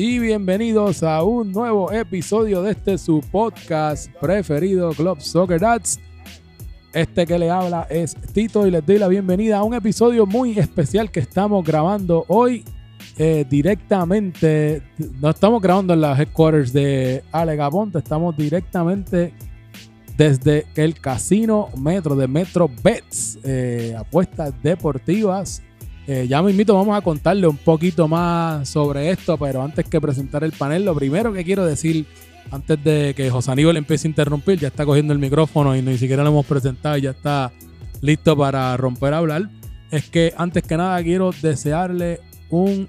Y bienvenidos a un nuevo episodio de este su podcast preferido, Club Soccer Dads. Este que le habla es Tito y les doy la bienvenida a un episodio muy especial que estamos grabando hoy eh, directamente. No estamos grabando en las headquarters de Alegaponte, estamos directamente desde el casino Metro de Metro Bets, eh, apuestas deportivas. Eh, ya me invito, vamos a contarle un poquito más sobre esto, pero antes que presentar el panel, lo primero que quiero decir, antes de que José Aníbal empiece a interrumpir, ya está cogiendo el micrófono y ni siquiera lo hemos presentado y ya está listo para romper a hablar, es que antes que nada quiero desearle un,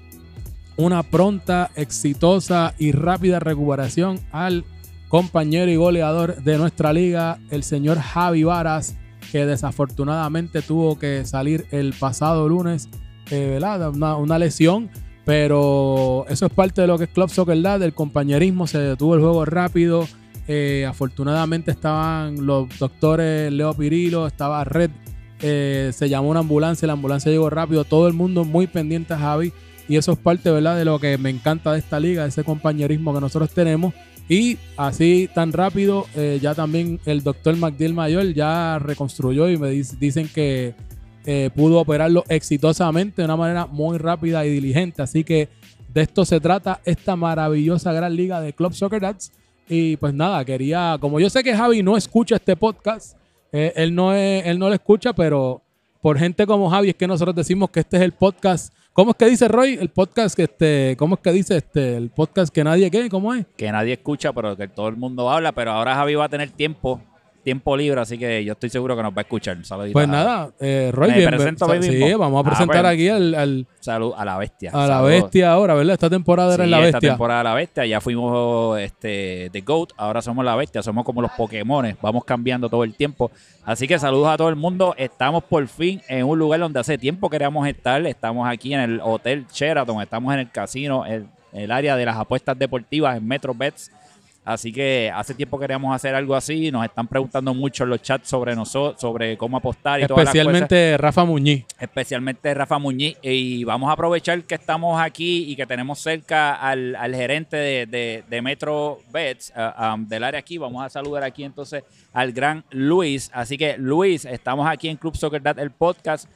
una pronta, exitosa y rápida recuperación al compañero y goleador de nuestra liga, el señor Javi Varas, que desafortunadamente tuvo que salir el pasado lunes eh, una, lesión, pero eso es parte de lo que es Club Soccer Dad, del compañerismo, se detuvo el juego rápido. Eh, afortunadamente estaban los doctores Leo Pirilo, estaba Red, eh, se llamó una ambulancia, la ambulancia llegó rápido, todo el mundo muy pendiente a Javi. Y eso es parte de lo que me encanta de esta liga, ese compañerismo que nosotros tenemos. Y así tan rápido, ya también el doctor McDill Mayor ya reconstruyó y me dicen que eh, pudo operarlo exitosamente de una manera muy rápida y diligente. Así que de esto se trata esta maravillosa gran liga de Club Soccer Dads. Y pues nada, quería, como yo sé que Javi no escucha este podcast, eh, él, no él no lo escucha, pero por gente como Javi es que nosotros decimos que este es el podcast. ¿Cómo es que dice Roy? El podcast que este, ¿cómo es que dice este? El podcast que nadie qué, ¿cómo es? Que nadie escucha, pero que todo el mundo habla, pero ahora Javi va a tener tiempo tiempo libre, así que yo estoy seguro que nos va a escuchar. pues nada, eh, Roy, bien, sí, vamos a ah, presentar aquí al, Salud a la bestia. A la bestia ahora, ¿verdad? Esta temporada era la bestia. Esta temporada la bestia, ya fuimos este The Goat, ahora somos la bestia, somos como los Pokémon, vamos cambiando todo el tiempo. Así que saludos a todo el mundo. Estamos por fin en un lugar donde hace tiempo queríamos estar. Estamos aquí en el Hotel Sheraton, estamos en el casino, en el área de las apuestas deportivas en Metro Bets Así que hace tiempo queríamos hacer algo así. Nos están preguntando mucho en los chats sobre nosotros, sobre cómo apostar y Especialmente Rafa Muñiz. Especialmente Rafa Muñiz. Y vamos a aprovechar que estamos aquí y que tenemos cerca al, gerente de, Metro Bets uh, um, del área aquí. Vamos a saludar aquí entonces al gran Luis. Así que Luis, estamos aquí en Club Soccer Dad, el podcast.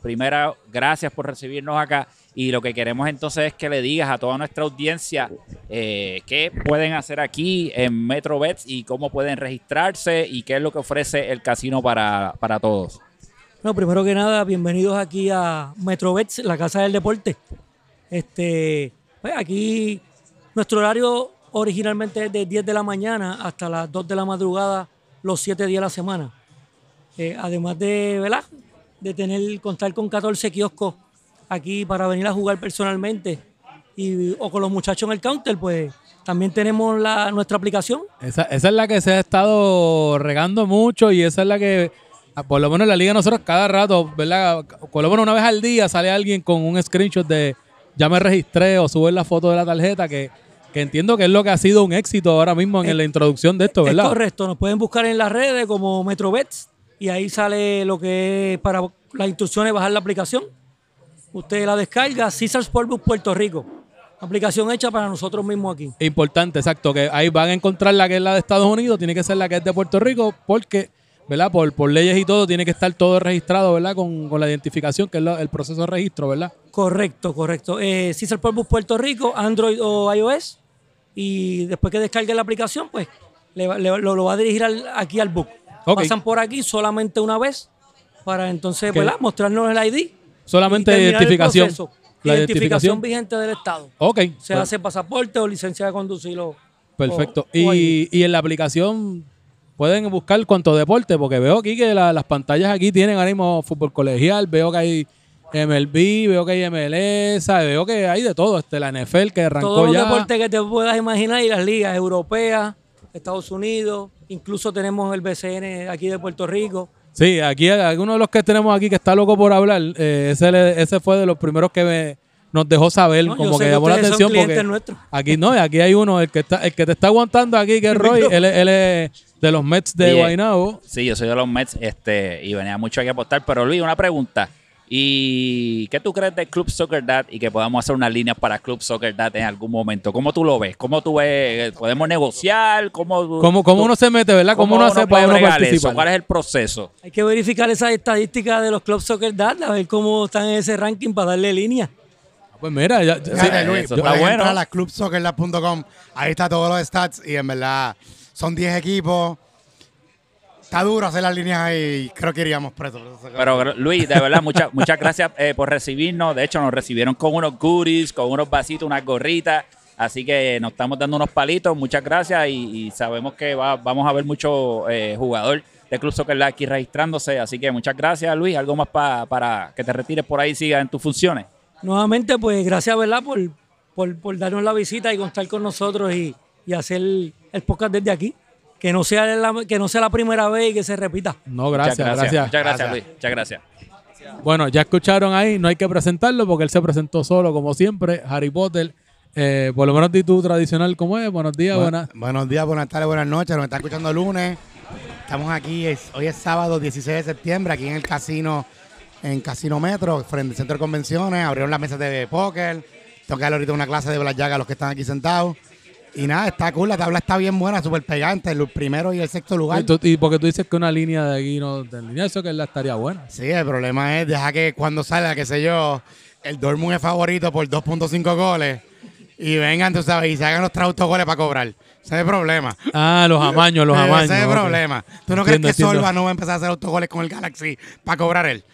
Primero, gracias por recibirnos acá. Y lo que queremos entonces es que le digas a toda nuestra audiencia eh, qué pueden hacer aquí en MetroBets y cómo pueden registrarse y qué es lo que ofrece el casino para, todos. Bueno, primero que nada, bienvenidos aquí a MetroBets, la casa del deporte. Este, pues aquí nuestro horario originalmente es de 10 de la mañana hasta las 2 de la madrugada, los 7 días de la semana. Eh, además de, ¿verdad? de tener, contar con 14 kioscos aquí para venir a jugar personalmente y, o con los muchachos en el counter, pues también tenemos la, nuestra aplicación. Esa, es la que se ha estado regando mucho y esa es la que, ah, por lo menos en la liga nosotros cada rato, ¿verdad? Por lo menos una vez al día sale alguien con un screenshot de ya me registré o sube la foto de la tarjeta que, que entiendo que es lo que ha sido un éxito ahora mismo en la introducción de esto, ¿verdad? Es correcto, nos pueden buscar en las redes como MetroBets y ahí sale lo que es para las instrucciones bajar la aplicación Usted la descarga, Caesar Sportbook Puerto Rico. Aplicación hecha para nosotros mismos aquí. Importante, exacto, que ahí van a encontrar la que es la de Estados Unidos, tiene que ser la que es de Puerto Rico, porque, ¿verdad? Por, por leyes y todo, tiene que estar todo registrado, ¿verdad? Con, la identificación, que es el proceso de registro, ¿verdad? Correcto, correcto. Eh, Caesar Sportbook Puerto Rico, Android o iOS, y después que descargue la aplicación, pues lo, va a dirigir aquí al book. Pasan por aquí solamente una vez para entonces, ¿verdad? Mostrarnos el ID Solamente identificación. La identificación, vigente del Estado. Ok. Se hace pasaporte o licencia de conducir. Perfecto. y, en la aplicación pueden buscar cuánto deporte, porque veo aquí que las pantallas aquí tienen ahora mismo fútbol colegial, veo que hay MLB, veo que hay MLS, veo que hay de todo, este, la NFL que arrancó Todos ya. los deportes que te puedas imaginar y las ligas europeas, Estados Unidos, incluso tenemos el BCN aquí de Puerto Rico. Sí, aquí alguno de los que tenemos aquí que está loco por hablar, eh, ese, ese fue de los primeros que nos dejó saber, como que llamó la atención. Porque aquí no, aquí hay uno, el que está, el que te está aguantando aquí, que es Roy, él, es de los Mets de Guaynabo. Sí, yo soy de los Mets, este, y venía mucho aquí a apostar. Pero Luis, una pregunta. ¿Y qué tú crees del Club Soccer Dad y que podamos hacer unas líneas para Club Soccer Dad en algún momento? ¿Cómo tú lo ves? ¿Cómo tú ves? ¿Podemos negociar? ¿Cómo, ¿Cómo, cómo tú- uno se mete, verdad? ¿Cómo, cómo uno hace puede para uno bregar participar? eso? ¿Cuál es el proceso? Hay que verificar esas estadísticas de los Club Soccer Dad, a ver cómo están en ese ranking para darle línea. Pues mira, ya, sí, Luis, eso está bueno. entrar a clubsoccerlab.com. Ahí está todos los stats y en verdad son 10 equipos. Está duro hacer las líneas ahí. Creo que iríamos presos. Pero Luis, de verdad, muchas muchas gracias eh, por recibirnos. De hecho, nos recibieron con unos goodies, con unos vasitos, unas gorritas. Así que nos estamos dando unos palitos. Muchas gracias y, y sabemos que va- vamos a ver mucho eh, jugador de Club Soccer aquí registrándose. Así que muchas gracias, Luis. Algo más pa- para que te retires por ahí y sigas en tus funciones. Nuevamente, pues gracias, ¿verdad? Por, por, por darnos la visita y contar con nosotros y, y hacer el podcast desde aquí. Que no, sea la, que no sea la primera vez y que se repita. No, gracias, muchas gracias. Muchas gracias, Gracias. Luis. Muchas gracias. Bueno, ya escucharon ahí, no hay que presentarlo porque él se presentó solo, como siempre. Harry Potter, eh, por lo menos tu tradicional, ¿cómo es? Buenos días, Bu- buenas. Buenos días, buenas tardes, buenas noches. Nos están escuchando el lunes. Estamos aquí, es- hoy es sábado 16 de septiembre, aquí en el casino, en Casino Metro, frente al centro de convenciones. Abrieron las mesas de póker. Tengo que darle ahorita una clase de blackjack a los que están aquí sentados. Y nada, está cool, la tabla está bien buena, súper pegante, el primero y el sexto lugar. Y, tú- y porque tú dices que una línea de aquí no, de línea eso que la estaría buena. Sí, el problema es, deja que cuando salga, qué sé yo, el Dortmund es favorito por 2.5 goles y vengan, tú sabes, y se hagan los tres autogoles para cobrar. Ese es el problema. Ah, los amaños, los amaños. Ese es el problema. ¿Tú no Entiendo, crees que entiendo. Solva no va a empezar a hacer autogoles con el Galaxy para cobrar él?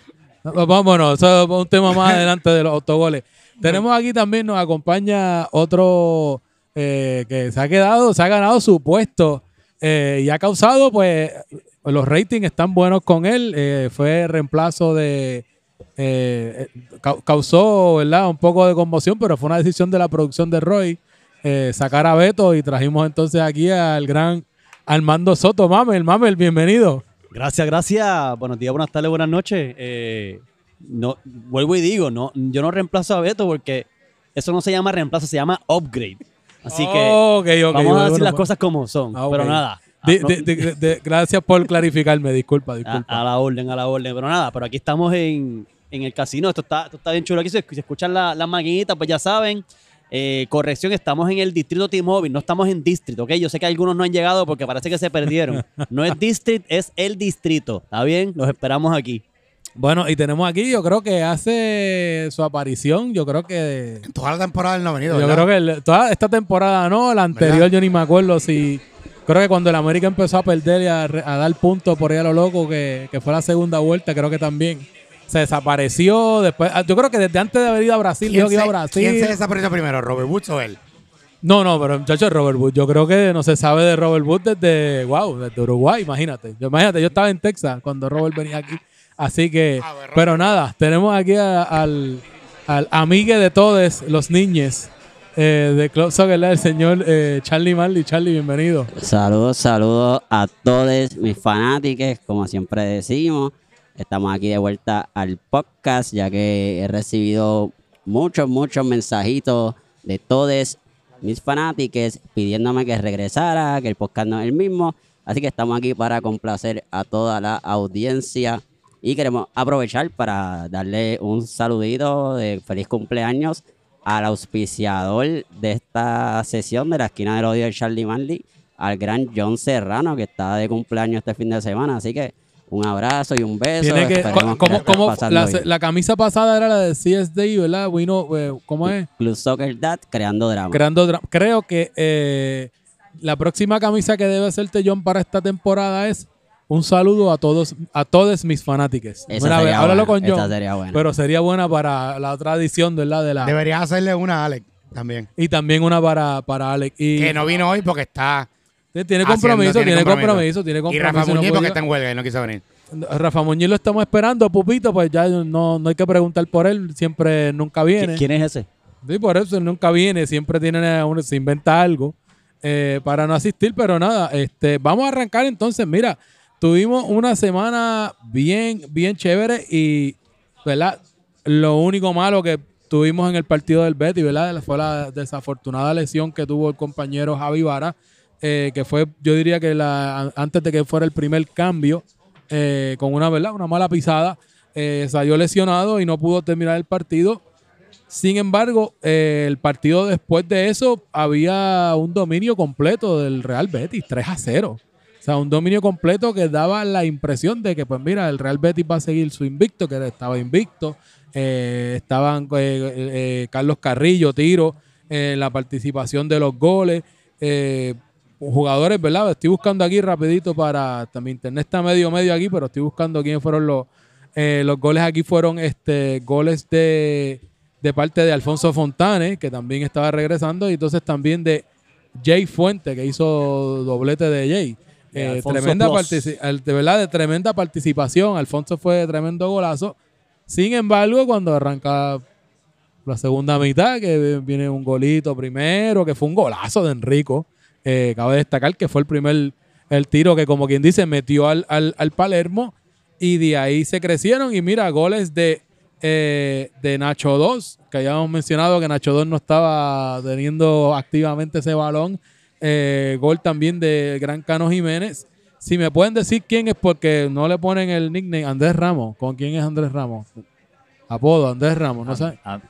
Vámonos, eso es un tema más adelante de los autogoles. Tenemos aquí también, nos acompaña otro eh, que se ha quedado, se ha ganado su puesto eh, y ha causado, pues, los ratings están buenos con él. eh, fue reemplazo de. eh, cau- causó, ¿verdad? Un poco de conmoción, pero fue una decisión de la producción de Roy sacar a Beto y trajimos entonces aquí al gran Armando Soto. Mamel, Mamel, bienvenido. Gracias, gracias. Buenos días, buenas tardes, buenas noches. No, vuelvo y digo, no, yo no reemplazo a Beto porque eso no se llama reemplazo, se llama upgrade. Así que vamos a bueno, decir las bueno. cosas como son. Ah. Pero nada. Ah, gracias por clarificarme, disculpa, disculpa. a la orden, a la orden. Pero nada, pero aquí estamos en, en el casino. Esto está, esto está bien chulo aquí. Se escuchan la- las maquinitas, pues ya saben. Eh, corrección, estamos en el distrito T-Mobile, no estamos en distrito, ¿ok? Yo sé que algunos no han llegado porque parece que se perdieron. No es district, es el distrito. ¿Está bien? Los esperamos aquí. Bueno, y tenemos aquí, yo creo que hace su aparición, yo creo que... En toda la temporada él no ha venido, Yo ¿verdad? creo que el- toda esta temporada no, la anterior ¿Verdad? yo ni me acuerdo si... Creo que cuando el América empezó a perder y a, dar puntos por ahí a lo loco, que, que fue la segunda vuelta, creo que también se desapareció. Después, ah, yo creo que desde antes de haber ido a Brasil, dijo ¿Quién que iba a Brasil. quién se desapareció primero, Robert Woods o él? No, no, pero muchachos, Robert Wood, yo creo que no se sabe de Robert Wood desde, wow, desde Uruguay, imagínate. Yo, imagínate, yo estaba en Texas cuando Robert venía aquí. Así que, Ah, bueno, pero nada, tenemos aquí a- al, al amigue de todos los niños eh, de Club Soccer, el señor eh, Charlie Marley. Charlie, bienvenido. Saludos, saludos a todos mis fanáticos, como siempre decimos. Estamos aquí de vuelta al podcast, ya que he recibido muchos, muchos mensajitos de todos mis fanáticos pidiéndome que regresara, que el podcast no es el mismo. Así que estamos aquí para complacer a toda la audiencia y queremos aprovechar para darle un saludito de feliz cumpleaños al auspiciador de esta sesión de la esquina del odio de Charlie Manley, al gran John Serrano, que está de cumpleaños este fin de semana. Así que un abrazo y un beso. Que, ¿cómo, la estés cómo- la, la camisa pasada era la de CSD, ¿verdad? Wino, eh, ¿Cómo es? Club Soccer Dad creando drama. Creando dra- Creo que eh, la próxima camisa que debe hacerte John para esta temporada es un saludo a todos, a todos mis fanáticos. Esa Una vez, háblalo buena, con John. esa sería buena. Pero sería buena para la otra edición, ¿verdad? De la, Deberías hacerle una a Alex también. y también una para, para Alex. Y Que no vino hoy porque está tiene haciendo- compromiso, tiene compromiso, tiene Y compromiso. Rafa no Muñiz porque está en huelga y no quiso venir. Rafa Muñiz lo estamos esperando, Pupito, pues ya no, no hay que preguntar por él, siempre nunca viene. ¿Qui- ¿Quién es ese? Sí, por eso él nunca viene, siempre tiene uno, se inventa algo eh, para no asistir, pero nada, este, vamos a arrancar entonces, mira, tuvimos una semana bien, bien chévere y, ¿verdad? Lo único malo que tuvimos en el partido del Betty, ¿verdad? Fue la desafortunada lesión que tuvo el compañero Javi Vara, eh, que fue, yo diría que la, antes de que fuera el primer cambio, eh, con una, ¿verdad? Una mala pisada. eh, salió lesionado y no pudo terminar el partido. Sin embargo, el partido después de eso había un dominio completo del Real Betis, 3 a 0. O sea, un dominio completo que daba la impresión de que, pues mira, el Real Betis va a seguir su invicto, que estaba invicto. Eh, estaban eh, eh, Carlos Carrillo, Tiro, la participación de los goles. Jugadores, ¿verdad? Estoy buscando aquí rapidito para... También internet está medio medio aquí, pero estoy buscando quiénes fueron los... los goles aquí fueron este goles de, de parte de Alfonso Fontane, que también estaba regresando, y entonces también de Jay Fuente, que hizo doblete de Jay. Eh, Alfonso tremenda de verdad, de tremenda participación. Alfonso fue de tremendo golazo. Sin embargo, cuando arranca la segunda mitad, que viene un golito primero, que fue un golazo de Enrico. Eh, cabe destacar que fue el primer el tiro que, como quien dice, metió al, al- al Palermo. Y de ahí se crecieron. Y mira, goles de, eh, de Nacho 2, que habíamos mencionado que Nacho 2 no estaba teniendo activamente ese balón. Eh, gol también de Gran Cano Jiménez. Si me pueden decir quién es, porque no le ponen el nickname Andrés Ramos. ¿Con quién es Andrés Ramos? Apodo, Andrés Ramos. No sé. Ah,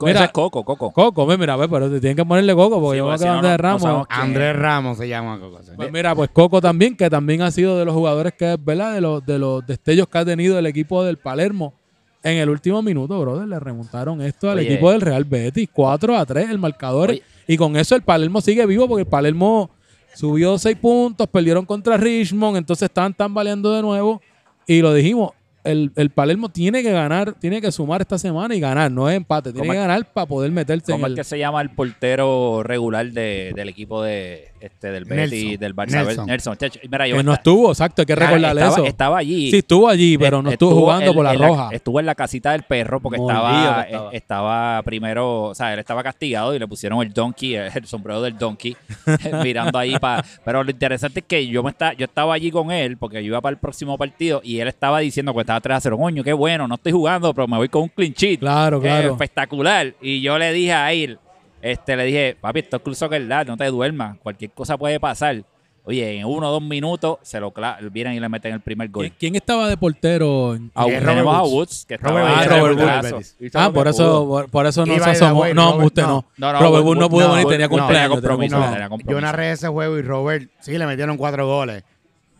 Mira. ese es Coco, Coco. Coco, mira, ve, pero te tienen que ponerle Coco porque Sí, yo me si no, Andrés no- Ramos. Andrés Ramos se llama Coco. sí. Pues mira, pues Coco también, que también ha sido de los jugadores que, ¿verdad? De los, de los destellos que ha tenido el equipo del Palermo. En el último minuto, brother, le remontaron esto al Oye. equipo del Real Betis. 4 a 3 el marcador. Oye. Y con eso el Palermo sigue vivo porque el Palermo subió 6 puntos, perdieron contra Richmond, entonces estaban tambaleando de nuevo. Y lo dijimos, el, el Palermo tiene que ganar, tiene que sumar esta semana y ganar, no es empate, tiene ¿Cómo que ganar para poder meterse en ¿Cómo es el... que se llama el portero regular de- del equipo de este del Betis, Nelson. del Barça? Nelson. Nelson. Chacho, Mira, yo Que no estuvo, exacto, hay que recordarle estaba, eso. Estaba allí. Sí, estuvo allí, pero no Eh, estuvo jugando por la roja. estuvo en la casita del perro porque Mordido estaba, estaba. eh, estaba primero, o sea, él estaba castigado y le pusieron el donkey, eh, el sombrero del donkey, mirando ahí para. Pero lo interesante es que yo me está, yo estaba allí con él porque yo iba para el próximo partido y él estaba diciendo que estaba 3 a 0. Coño, qué bueno, no estoy jugando, pero me voy con un clean sheet. Claro, Eh, claro. espectacular. Y yo le dije a él, este, le dije, papi, esto es Club Soccer Dad, no te duermas, cualquier cosa puede pasar. Oye, en uno o dos minutos se lo vienen y le meten el primer gol. ¿Quién, estaba de portero? en- A, Eh, tenemos a Woods. Woods, que estaba Robert ahí, Woods, Robert Woods. Ah, por eso, por, por eso no se asomó. No, Robert, usted no. no. No, no, Robert Wood- Wood no pudo no, venir, tenía no, tenía cumpleaños. Yo narré ese juego y Robert, sí, le metieron cuatro goles.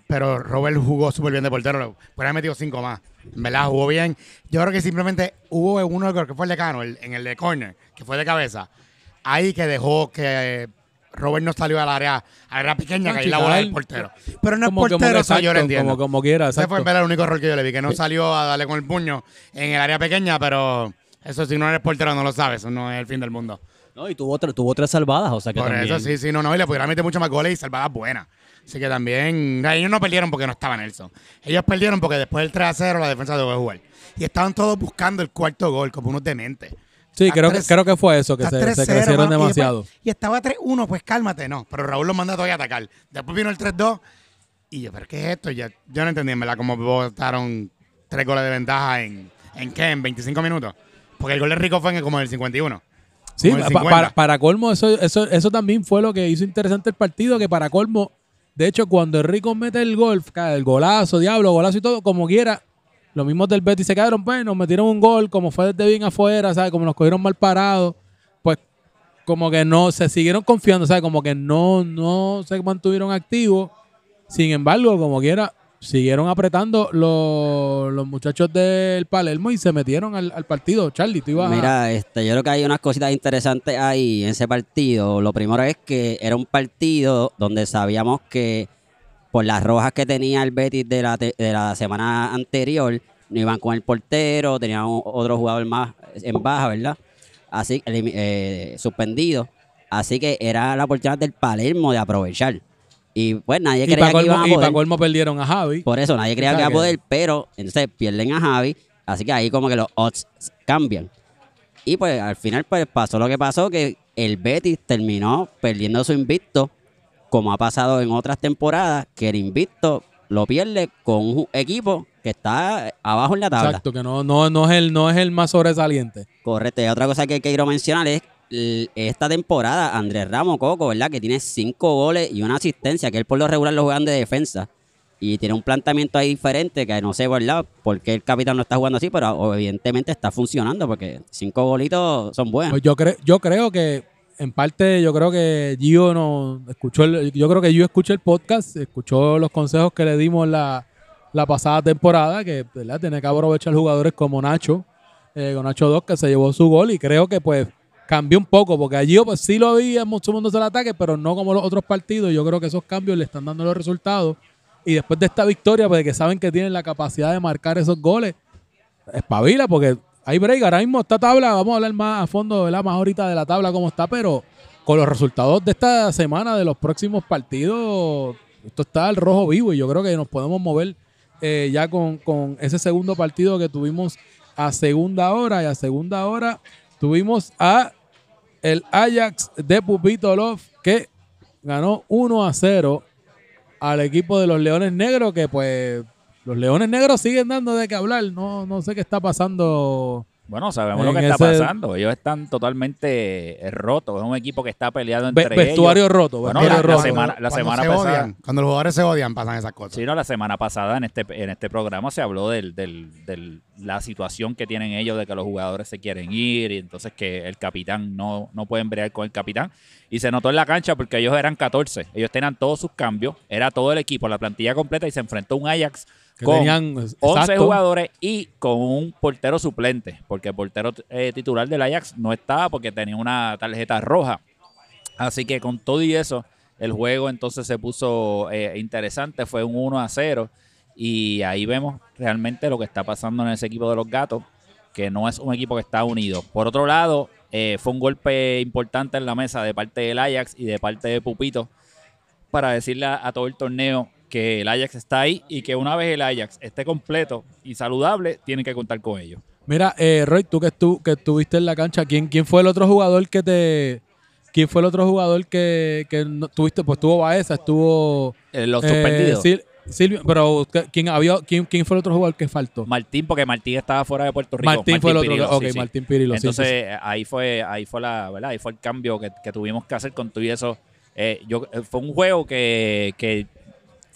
Pero Robert jugó súper bien de portero. Puede haber metido cinco más. En verdad, jugó bien. Yo creo que simplemente hubo uno, creo que fue el de Cano, el- en el de corner, que fue de cabeza. Ahí que dejó que eh, Robert no salió al área, al área pequeña, Ah, que ahí la bola del portero. Pero no es Como, como portero, que eso yo lo exacto, entiendo. como, como quiera, Ese fue exacto. en verdad el único error que yo le vi, que no salió a darle con el puño en el área pequeña, pero eso si no eres portero no lo sabes, eso no es el fin del mundo. No, y tuvo, tuvo tres salvadas, o sea que Por también. eso sí, sí, no, no, y le pudieran meter mucho más goles y salvadas buenas. Así que también, ellos no perdieron porque no estaba Nelson. Ellos perdieron porque después del 3 a 0 la defensa dejó de jugar. Y estaban todos buscando el cuarto gol, como unos dementes. Sí, creo que, creo que fue eso, que se, se 3-0, crecieron mano, y después- demasiado. Y, estaba 3-1, pues cálmate, no. Pero Raúl los manda todavía a atacar. Después vino el 3-2 y yo, ¿pero qué es esto? Ya, yo no entendí, en verdad, cómo votaron tres goles de ventaja en, ¿en qué? ¿En 25 minutos? Porque el gol de Rico fue en como en el 51. Sí, como el pa- 50. para, para colmo, eso, eso, eso también fue lo que hizo interesante el partido, que para colmo, de hecho, cuando Enrico mete el gol, el golazo, diablo, golazo y todo, como quiera, los mismos del Betis se quedaron, pues, nos metieron un gol, como fue desde bien afuera, ¿sabes? Como nos cogieron mal parados, pues, como que no, se siguieron confiando, ¿sabes? Como que no, no se mantuvieron activos. Sin embargo, como quiera, siguieron apretando los, los muchachos del Palermo y se metieron al, al partido. Charlie, tú ibas Mira, este, yo creo que hay unas cositas interesantes ahí en ese partido. Lo primero es que era un partido donde sabíamos que por las rojas que tenía el Betis de la, de la semana anterior, no iban con el portero, tenían otro jugador más en baja, ¿verdad? Así, eh, suspendido. Así que era la oportunidad del Palermo de aprovechar. Y pues nadie y creía para que iban colmo, a y poder. pa' colmo perdieron a Javi. Por eso nadie creía que iba a poder, pero entonces pierden a Javi, así que ahí como que los odds cambian. Y pues al final pues pasó lo que pasó, que el Betis terminó perdiendo su invicto, como ha pasado en otras temporadas, que el invicto lo pierde con un equipo que está abajo en la tabla. Exacto, que no, no, no, es el, no es el más sobresaliente. Correcto. Y otra cosa que quiero mencionar es esta temporada, Andrés Ramos Coco, ¿verdad? Que tiene cinco goles y una asistencia, que él por lo regular lo juegan de defensa. y tiene un planteamiento ahí diferente que no sé, ¿verdad? Por qué el capitán no está jugando así, pero evidentemente está funcionando porque cinco golitos son buenos. Pues yo, creo yo creo que, en parte, yo creo que Gio no escuchó el, yo creo que Gio escuchó el podcast, escuchó los consejos que le dimos la, la pasada temporada, que ¿verdad? tiene que aprovechar jugadores como Nacho, eh, con Nacho 2, que se llevó su gol, y creo que pues cambió un poco, porque a Gio pues sí lo veíamos sumándose al ataque, pero no como los otros partidos. Yo creo que esos cambios le están dando los resultados. Y después de esta victoria, pues que saben que tienen la capacidad de marcar esos goles, espabila, porque hay break. Ahora mismo esta tabla, vamos a hablar más a fondo, ¿verdad? Más ahorita de la tabla cómo está, pero con los resultados de esta semana, de los próximos partidos, esto está al rojo vivo y yo creo que nos podemos mover eh, ya con, con ese segundo partido que tuvimos a segunda hora y a segunda hora tuvimos a el Ajax de Pupito Love que ganó 1 a 0 al equipo de los Leones Negros que pues los Leones Negros siguen dando de qué hablar. No, no sé qué está pasando. Bueno, sabemos lo que está ese- pasando. Ellos están totalmente eh, rotos. Es un equipo que está peleado entre vestuario ellos. roto, Bueno, vestuario la- la roto. semana- la Cuando semana se pasada- odian, cuando los jugadores se odian, pasan esas cosas. Sí, no, la semana pasada en este, en este programa se habló del, del- del- la situación que tienen ellos de que los jugadores se quieren ir y entonces que el capitán no, no pueden bregar con el capitán. Y se notó en la cancha porque ellos eran 14. Ellos tenían todos sus cambios. Era todo el equipo, la plantilla completa y se enfrentó un Ajax Que con tenían, 11 exacto. jugadores y con un portero suplente, porque el portero eh, titular del Ajax no estaba porque tenía una tarjeta roja. Así que con todo y eso, el juego entonces se puso eh, interesante, fue un 1 a 0 y ahí vemos realmente lo que está pasando en ese equipo de los gatos, que no es un equipo que está unido. Por otro lado, eh, fue un golpe importante en la mesa de parte del Ajax y de parte de Pupito para decirle a, a todo el torneo que el Ajax está ahí y que una vez el Ajax esté completo y saludable, tienen que contar con ellos. Mira, eh, Roy, tú que, estu- que estuviste en la cancha, ¿quién, ¿quién fue el otro jugador que te... ¿Quién fue el otro jugador que, que no- tuviste? Pues estuvo Baeza, estuvo... Eh, los eh, suspendidos. Sil- Silvio, pero ¿qué- ¿quién, había, quién, ¿quién fue el otro jugador que faltó? Martín, porque Martín estaba fuera de Puerto Rico. Martín, fue el otro. Pirillo, ok, sí, sí. Martín Pirilo. Entonces sí. eh, ahí fue, ahí fue la, ¿verdad? Ahí fue el cambio que, que tuvimos que hacer con todo y eso. Eh, yo, eh, fue un juego que, que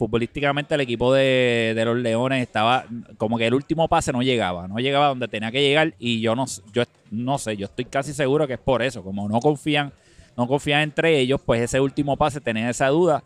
futbolísticamente el equipo de, de los Leones estaba como que el último pase no llegaba, no llegaba donde tenía que llegar y yo no, yo no sé, yo estoy casi seguro que es por eso, como no confían, no confían entre ellos, pues ese último pase tenía esa duda,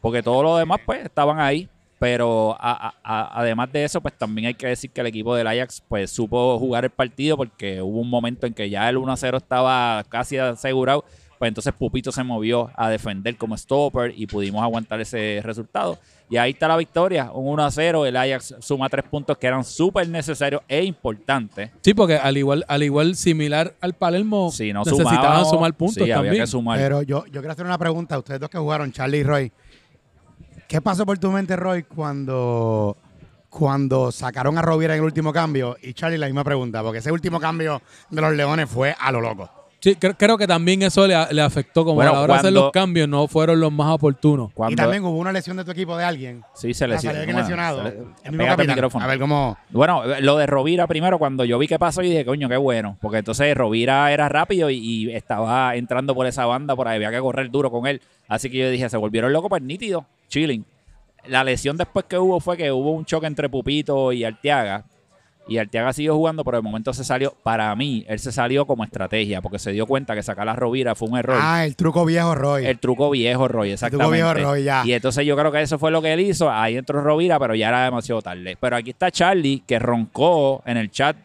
porque todos los demás pues estaban ahí, pero además de eso pues también hay que decir que el equipo del Ajax pues supo jugar el partido porque hubo un momento en que ya el 1-0 estaba casi asegurado, pues entonces Pupito se movió a defender como stopper y pudimos aguantar ese resultado. Y ahí está la victoria, un 1-0, el Ajax suma tres puntos que eran súper necesarios e importantes. Sí, porque al igual, al igual similar al Palermo, no necesitaban sumar puntos sí, había también. que sumar. Pero yo, yo quiero hacer una pregunta a ustedes dos que jugaron, Charlie y Roy. ¿Qué pasó por tu mente, Roy, cuando, cuando sacaron a Rovira en el último cambio? Y Charlie, la misma pregunta, porque ese último cambio de los Leones fue a lo loco. Sí, cre- creo que también eso le, le afectó. Como Bueno, a la hora de hacer cuando- los cambios no fueron los más oportunos. Cuando- Y también hubo una lesión de tu equipo de alguien. sí, se lesionó. Bueno, lesionado. se le- El pégate micrófono. A ver cómo... Bueno, lo de Rovira primero, cuando yo vi qué pasó, yo dije, coño, qué bueno. Porque entonces Rovira era rápido y, y estaba entrando por esa banda, por ahí había que correr duro con él. Así que yo dije, se volvieron locos, pues nítido, chilling. La lesión después que hubo fue que hubo un choque entre Pupito y Arteaga. Y Arteaga siguió jugando, pero de momento se salió, para mí, él se salió como estrategia, porque se dio cuenta que sacar a Rovira fue un error. Ah, el truco viejo, Roy. El truco viejo, Roy, exactamente. truco viejo, Roy, ya. Y entonces yo creo que eso fue lo que él hizo. Ahí entró Rovira, pero ya era demasiado tarde. Pero aquí está Charlie, que roncó en el chat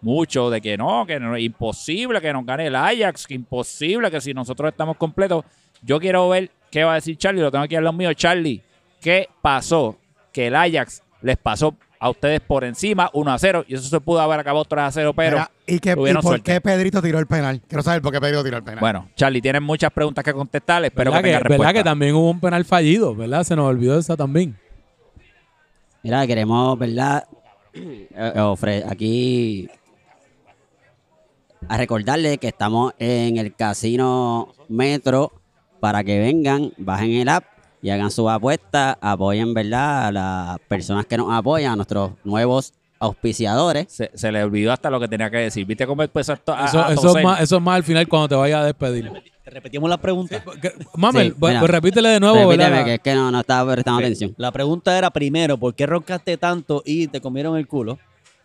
mucho de que no, que no, imposible que nos gane el Ajax, que imposible que si nosotros estamos completos. Yo quiero ver qué va a decir Charlie, lo tengo aquí a los míos. Charlie, ¿qué pasó? Que el Ajax les pasó a ustedes por encima 1 a 0 y eso se pudo haber acabado 3 a 0, pero Mira, ¿Y, qué, y por suerte. qué Pedrito tiró el penal? Quiero saber por qué Pedrito tiró el penal. bueno, Charlie, tienen muchas preguntas que contestarles, espero que ¿Verdad, que, tengan verdad respuesta. que también hubo un penal fallido? ¿Verdad? Se nos olvidó esa también. Mira, queremos, ¿verdad? Eh, ofre- aquí a recordarles que estamos en el casino Metro para que vengan, bajen el app y hagan su apuesta, apoyen, ¿verdad? A las personas que nos apoyan, a nuestros nuevos auspiciadores. Se, se le olvidó hasta lo que tenía que decir. ¿Viste cómo empezó esto a, Eso, a eso, es más, eso es más al final cuando te vayas a despedir. Te repetimos la pregunta. Que- Mamel, Sí, pues, pues repítele de nuevo, Repíteme, ¿verdad? que es que no, no estaba prestando atención. La pregunta era primero, ¿por qué roncaste tanto y te comieron el culo?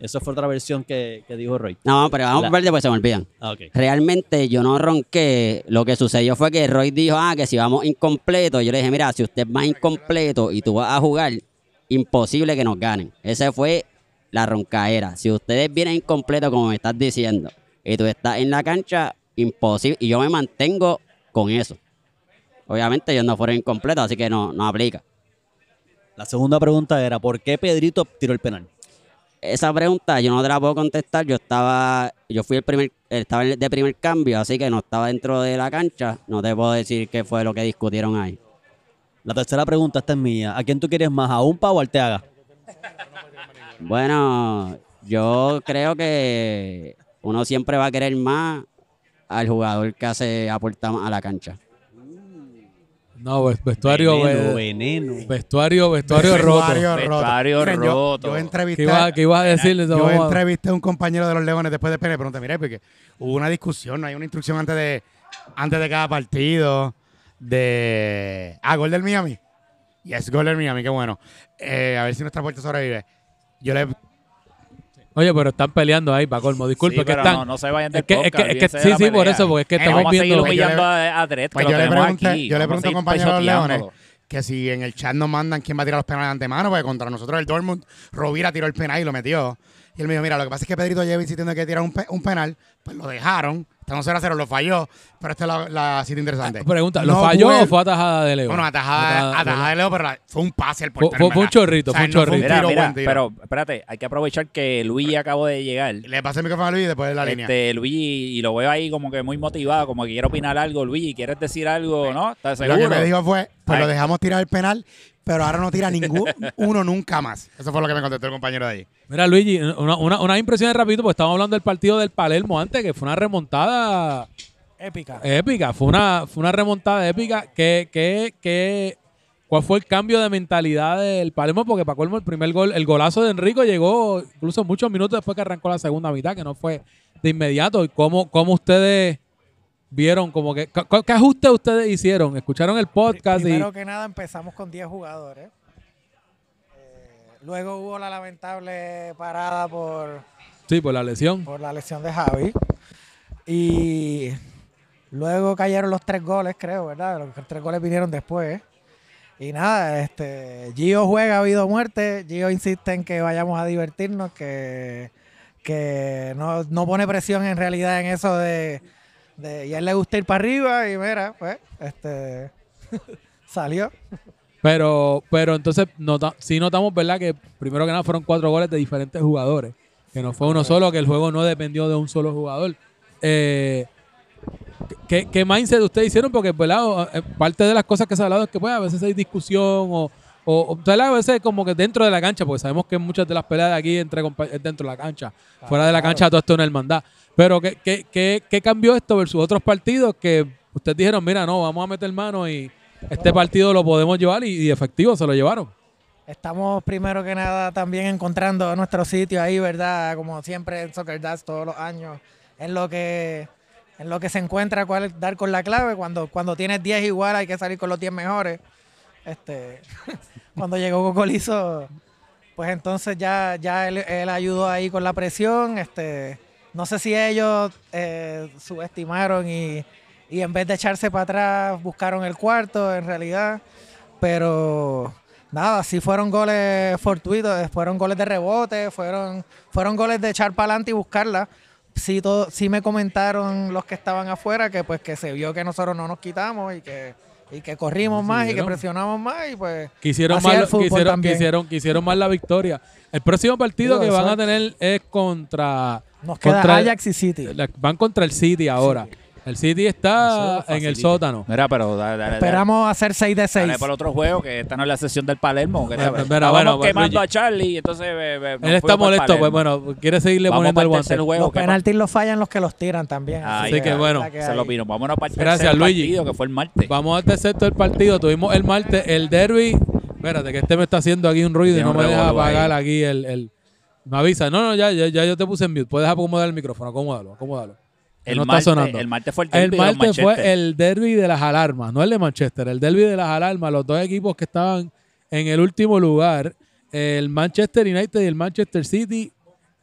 Esa fue otra versión que, que dijo Roy. No, pero vamos La- a ver después se me olvidan. Ah. Realmente yo no ronqué. Lo que sucedió fue que Roy dijo, ah, que si vamos incompleto, yo le dije, mira, si usted va incompleto y tú vas a jugar, imposible que nos ganen. Esa fue la roncaera. Si ustedes vienen incompleto, como me estás diciendo, y tú estás en la cancha, imposible. Y yo me mantengo con eso. Obviamente ellos no fueron incompletos, así que no, no aplica. La segunda pregunta era, ¿por qué Pedrito tiró el penal? Esa pregunta yo no te la puedo contestar. Yo estaba, yo fui el primer, estaba de primer cambio, así que no estaba dentro de la cancha. No te puedo decir qué fue lo que discutieron ahí. La tercera pregunta, esta es mía. ¿A quién tú quieres más, a Umpa o Arteaga? Bueno, yo creo que uno siempre va a querer más al jugador que hace aporta más a la cancha. No, pues, vestuario, veneno, ve- veneno. vestuario, vestuario roto. Vestuario Vestuario Miren, yo- roto. Yo, ¿Qué entrevisté, qué ibas a decirle? yo entrevisté a un compañero de los Leones después de y pregunté, mira, porque hubo una discusión, no hay una instrucción antes de antes de cada partido de... Ah, gol del Miami. Yes, gol del Miami, qué bueno. Eh, a ver si nuestra puerta sobrevive. Yo le... Oye, pero están peleando ahí, para colmo. Disculpe, Sí, que pero están. no, no se vayan del es que, es que, podcast, es que- olvídense de sí, sí, por eso, porque es que Eh, estamos Vamos a seguir viendo. humillando Yo a a Dredd, Pues yo le pregunté, aquí. yo le a a seguir compañero de los Leones que si en el chat nos mandan quién va a tirar los penales de antemano, porque contra nosotros el Dortmund, Rovira tiró el penal y lo metió. Y él me dijo, mira, lo que pasa es que Pedrito lleva insistiendo que tirar un, pe- un penal, pues lo dejaron. Estamos 0 a 0, lo falló, pero esta es la, la cita interesante. Pregunta, ¿lo No falló fue- o fue atajada de Leo? Bueno, atajada, atajada de Leo, pero la- fue un pase Fue- portero. fue- un chorrito, fue un no chorrito. Mira, tiro, mira, buen tiro. pero espérate, hay que aprovechar que Luigi acabo de llegar. Le pasé el micrófono a Luis y después de la línea. Este, Luigi, y lo veo ahí como que muy motivado, como que quiere opinar algo. Luigi, ¿quieres decir algo? ¿No? ¿Estás Lo que me dijo fue, pues Ay. lo dejamos tirar el penal, pero ahora no tira ningún uno nunca más. Eso fue lo que me contestó el compañero de ahí. Mira, Luigi, una, una, una impresión rapidito, porque estamos hablando del partido del Palermo antes, que fue una remontada Épica. épica. Fue una, fue una remontada épica. ¿Qué, qué, qué, ¿Cuál fue el cambio de mentalidad del Palermo? Porque para colmo el primer gol, el golazo de Enrico llegó incluso muchos minutos después que arrancó la segunda mitad, que no fue de inmediato. ¿Y cómo, cómo ustedes vieron? como que, ¿qué, ajustes ustedes hicieron? ¿Escucharon el podcast? y Primero que nada empezamos con 10 jugadores. Eh, luego hubo la lamentable parada por, Sí, por la lesión. por la lesión de Javi. Y luego cayeron los tres goles, creo, ¿verdad? Los tres goles vinieron después. Y nada, este Gio juega ha habido muerte. Gio insiste en que vayamos a divertirnos, que, que no, no pone presión en realidad en eso de, de- Y a él le gusta ir para arriba y mira, pues, este salió. Pero, pero entonces nota, sí notamos, ¿verdad? Que primero que nada fueron cuatro goles de diferentes jugadores. Que no fue uno solo, que el juego no dependió de un solo jugador. Eh, ¿qué, ¿Qué mindset ustedes hicieron? Porque, ¿verdad? Eh, Parte de las cosas que se ha hablado es que pues, a veces hay discusión o, o, o, a veces como que dentro de la cancha, porque sabemos que muchas de las peleas de aquí entre es dentro de la cancha. Fuera de la cancha todo esto es una hermandad. Pero ¿qué, qué, qué, qué cambió esto versus otros partidos que ustedes dijeron, mira, no, vamos a meter mano y este partido lo podemos llevar y, y efectivo se lo llevaron? Estamos primero que nada también encontrando nuestro sitio ahí, ¿verdad? Como siempre en Soccer Dads todos los años, en lo que en lo que se encuentra cuál es dar con la clave. Cuando, cuando tienes 10 igual hay que salir con los 10 mejores. Este, cuando llegó Cocolizo, pues entonces ya, ya él, ayudó ahí con la presión. Este, no sé si ellos eh, subestimaron y, y en vez de echarse para atrás buscaron el cuarto en realidad. Pero nada, sí fueron goles fortuitos, fueron goles de rebote, fueron, fueron goles de echar para adelante y buscarla. Sí, todo, sí me comentaron los que estaban afuera que pues que se vio que nosotros no nos quitamos y que, y que corrimos más y que presionamos más y pues Quisieron más, quisieron, quisieron, quisieron más la victoria. El próximo partido Digo, que van a tener es contra. nos queda contra- Ajax y City. la- van contra el City ahora. El City está en el sótano. Mira, pero dale, dale, Esperamos hacer 6 de 6. Dale por otro juego, que esta no es la sesión del Palermo. Que Mira, bueno, pues, quemando Luigi. a Charlie, entonces eh, eh, nos Él está fuimos para el molesto, pues Palermo. bueno, quiere seguirle Vamos poniendo para el el guante. tercer juego. Los que penaltis los fallan los que los tiran también. Ahí Así que está, bueno. la que Se hay. lo vino. Vámonos para el Gracias, tercer Luigi. partido, que fue el martes. Vamos al tercer del partido. Tuvimos el martes el derby. Espérate, que este me está haciendo aquí un ruido y Tiene no un me deja revolú ahí. apagar aquí el, el- Me avisa. No, no, ya, ya, ya yo te puse en mute. Puedes acomodar el micrófono. Acomódalo, acomódalo. El, no martes, está sonando. el martes fue el El derbi de martes fue el derby de las alarmas, no el de Manchester, el derby de las alarmas, los dos equipos que estaban en el último lugar, el Manchester United y el Manchester City.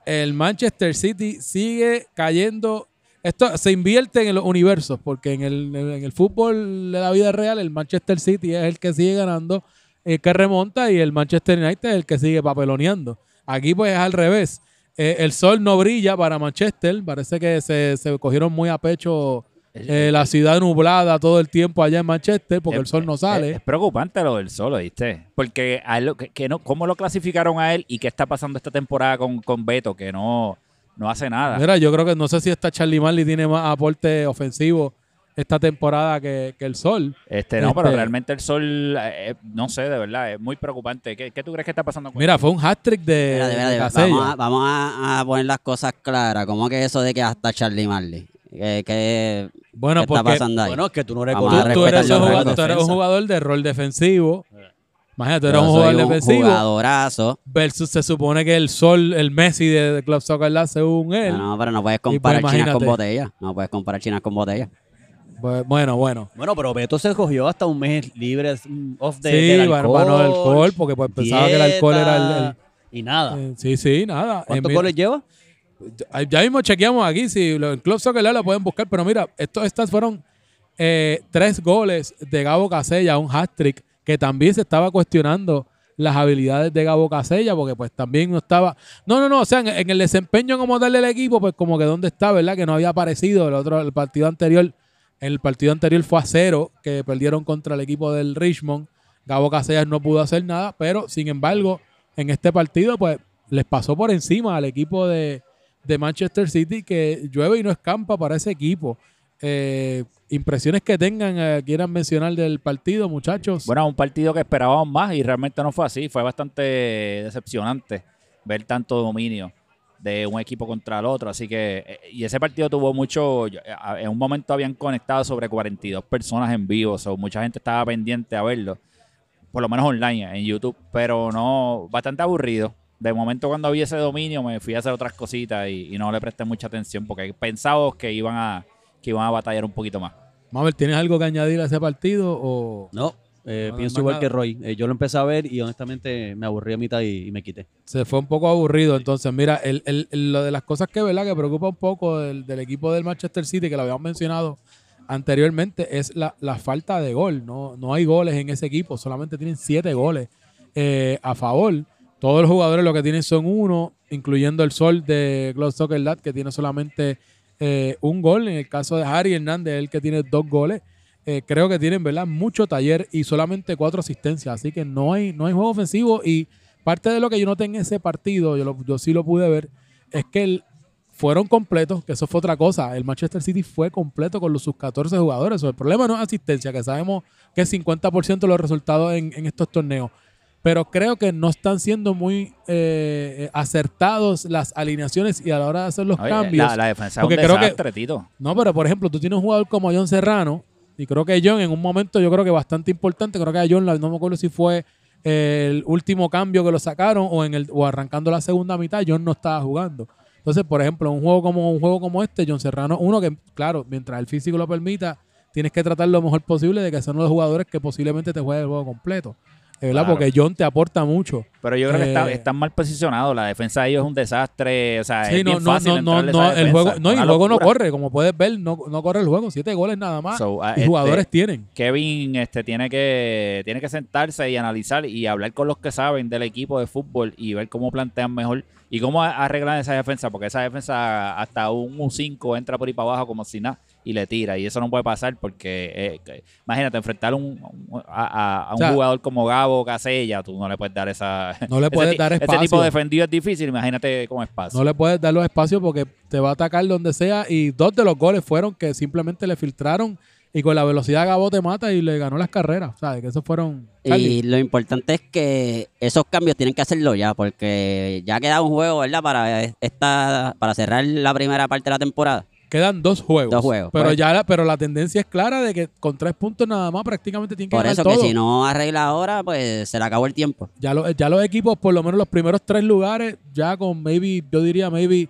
El Manchester City sigue cayendo. Esto se invierte en los universos, porque en el, en el fútbol de la vida real, el Manchester City es el que sigue ganando, el que remonta, y el Manchester United es el que sigue papeloneando. Aquí, pues, es al revés. Eh, el sol no brilla para Manchester. Parece que se, se cogieron muy a pecho eh, la ciudad nublada todo el tiempo allá en Manchester porque Es- el sol no sale. es preocupante lo del solo, ¿viste? Porque a él que, que no, ¿cómo lo clasificaron a él y qué está pasando esta temporada con, con Beto? Que no, no hace nada. Mira, yo creo que no sé si esta Charlie Marley tiene más aporte ofensivo esta temporada que, que el sol. Este, no, pero Este- realmente el sol, eh, no sé, de verdad, es muy preocupante. ¿Qué, qué tú crees que está pasando con Mira, fue un hat-trick de, Espérate, espérate, vamos, a, vamos a, a poner las cosas claras. ¿Cómo que eso de que hasta Charlie Marley? ¿Qué, qué- Bueno, qué está porque pasando ahí? Bueno, es que tú no Vamos tú, tú eres, jugador, tú eres un jugador de rol defensivo. Imagínate, tú eres Yo un jugador un defensivo jugadorazo. versus se supone que el sol, el Messi de, Club Soccer según él. No, no, pero no puedes pues, comparar chinas imagínate. con botellas. No puedes comparar chinas con botellas. Bueno, bueno. Bueno, pero Beto se cogió hasta un mes libre off de, sí, del alcohol. bueno, el alcohol, porque pues, pensaba que el alcohol era el... el- Y nada. eh, sí, sí, nada. ¿Cuántos goles lleva? Ya- mismo chequeamos aquí si el Club Soccer lo pueden buscar, pero mira, esto, estas fueron eh, tres goles de Gabo Casella, un hat-trick, que también se estaba cuestionando las habilidades de Gabo Casella, porque pues también no estaba... No, no, no, o sea, en, en el desempeño como tal del equipo, pues como que dónde está, ¿verdad? Que no había aparecido el otro, el partido anterior, el partido anterior fue a cero, que perdieron contra el equipo del Richmond. Gabo Casellas no pudo hacer nada, pero sin embargo, en este partido, pues les pasó por encima al equipo de, de Manchester City, que llueve y no escampa para ese equipo. Eh, impresiones que tengan, eh, quieran mencionar del partido, muchachos. Bueno, un partido que esperábamos más y realmente no fue así. Fue bastante decepcionante ver tanto dominio de un equipo contra el otro. Así que, eh, y ese partido tuvo mucho. eh, En un momento habían conectado sobre 42 personas en vivo. So, mucha gente estaba pendiente a verlo. Por lo menos online en YouTube. Pero no, bastante aburrido. De momento, cuando vi ese dominio, me fui a hacer otras cositas y, y no le presté mucha atención porque pensaba que iban a, que iban a batallar un poquito más. Mabel, ¿tienes algo que añadir a ese partido? O... No, eh, No, pienso igual nada. que Roy. Eh, yo lo empecé a ver y honestamente me aburrí a mitad y, y me quité. se fue un poco aburrido. Entonces, mira, el, el- el- lo de las cosas que, ¿verdad? que preocupa un poco del, del equipo del Manchester City, que lo habíamos mencionado anteriormente, es la, la falta de gol. No, no hay goles en ese equipo, solamente tienen siete goles eh, a favor. Todos los jugadores lo que tienen son uno, incluyendo el Sol de Globe Soccer Lab, que tiene solamente eh, un gol. En el caso de Harry Hernández, el que tiene dos goles. Eh, creo que tienen, ¿verdad? Mucho taller y solamente cuatro asistencias. Así que no hay, no hay juego ofensivo. Y parte de lo que yo noté en ese partido, yo, lo- yo sí lo pude ver, es que el- fueron completos, que eso fue otra cosa. El Manchester City fue completo con los sus 14 jugadores. O el problema no es asistencia, que sabemos que es 50% de los resultados en, en estos torneos. Pero creo que no están siendo muy eh, acertados las alineaciones y a la hora de hacer los Oye, cambios. La, la defensa es un creo que- desastre, Tito. No, pero por ejemplo, tú tienes un jugador como John Serrano, y creo que John en un momento, yo creo que bastante importante, creo que a John, no me acuerdo si fue el último cambio que lo sacaron o en el o arrancando la segunda mitad, John no estaba jugando. Entonces, por ejemplo, un juego como un juego como este, John Serrano, uno que, claro, mientras el físico lo permita, tienes que tratar lo mejor posible de que sea uno de los jugadores que posiblemente te juegue el juego completo. Eh, ¿verdad? Claro. Porque John te aporta mucho. Pero yo creo que está- Eh, están mal posicionados. La defensa de ellos es un desastre. O sea, Sí, es no, bien no, fácil no, no, no, el juego, no, y el juego no corre, como puedes ver, no, no corre el juego, siete goles nada más. So, ah, y este, jugadores tienen. Kevin este, tiene, que, tiene que sentarse y analizar y hablar con los que saben del equipo de fútbol y ver cómo plantean mejor y cómo arreglan esa defensa, porque esa defensa hasta un U5 entra por ahí para abajo como si nada y le tira. Y eso no puede pasar porque, eh, que- imagínate, enfrentar un, un- a, a- a un O sea, jugador como Gabo Casella, tú no le puedes dar esa... No le ese puedes dar Ese espacio. tipo defendido es difícil, imagínate cómo espacio. No le puedes dar los espacios porque te va a atacar donde sea. Y dos de los goles fueron que simplemente le filtraron y con la velocidad Gabo te mata y le ganó las carreras. ¿Sabes? Que esos fueron. Y lo importante es que esos cambios tienen que hacerlo ya, porque ya queda un juego, ¿verdad? Para esta, para cerrar la primera parte de la temporada. Quedan dos juegos. Dos juegos, Pero pues. ya la, pero la tendencia es clara de que con tres puntos nada más prácticamente tienen que Por ganar eso todo. que si no arregla ahora, pues se le acabó el tiempo. Ya, lo- ya los equipos, por lo menos los primeros tres lugares, ya con maybe, yo diría maybe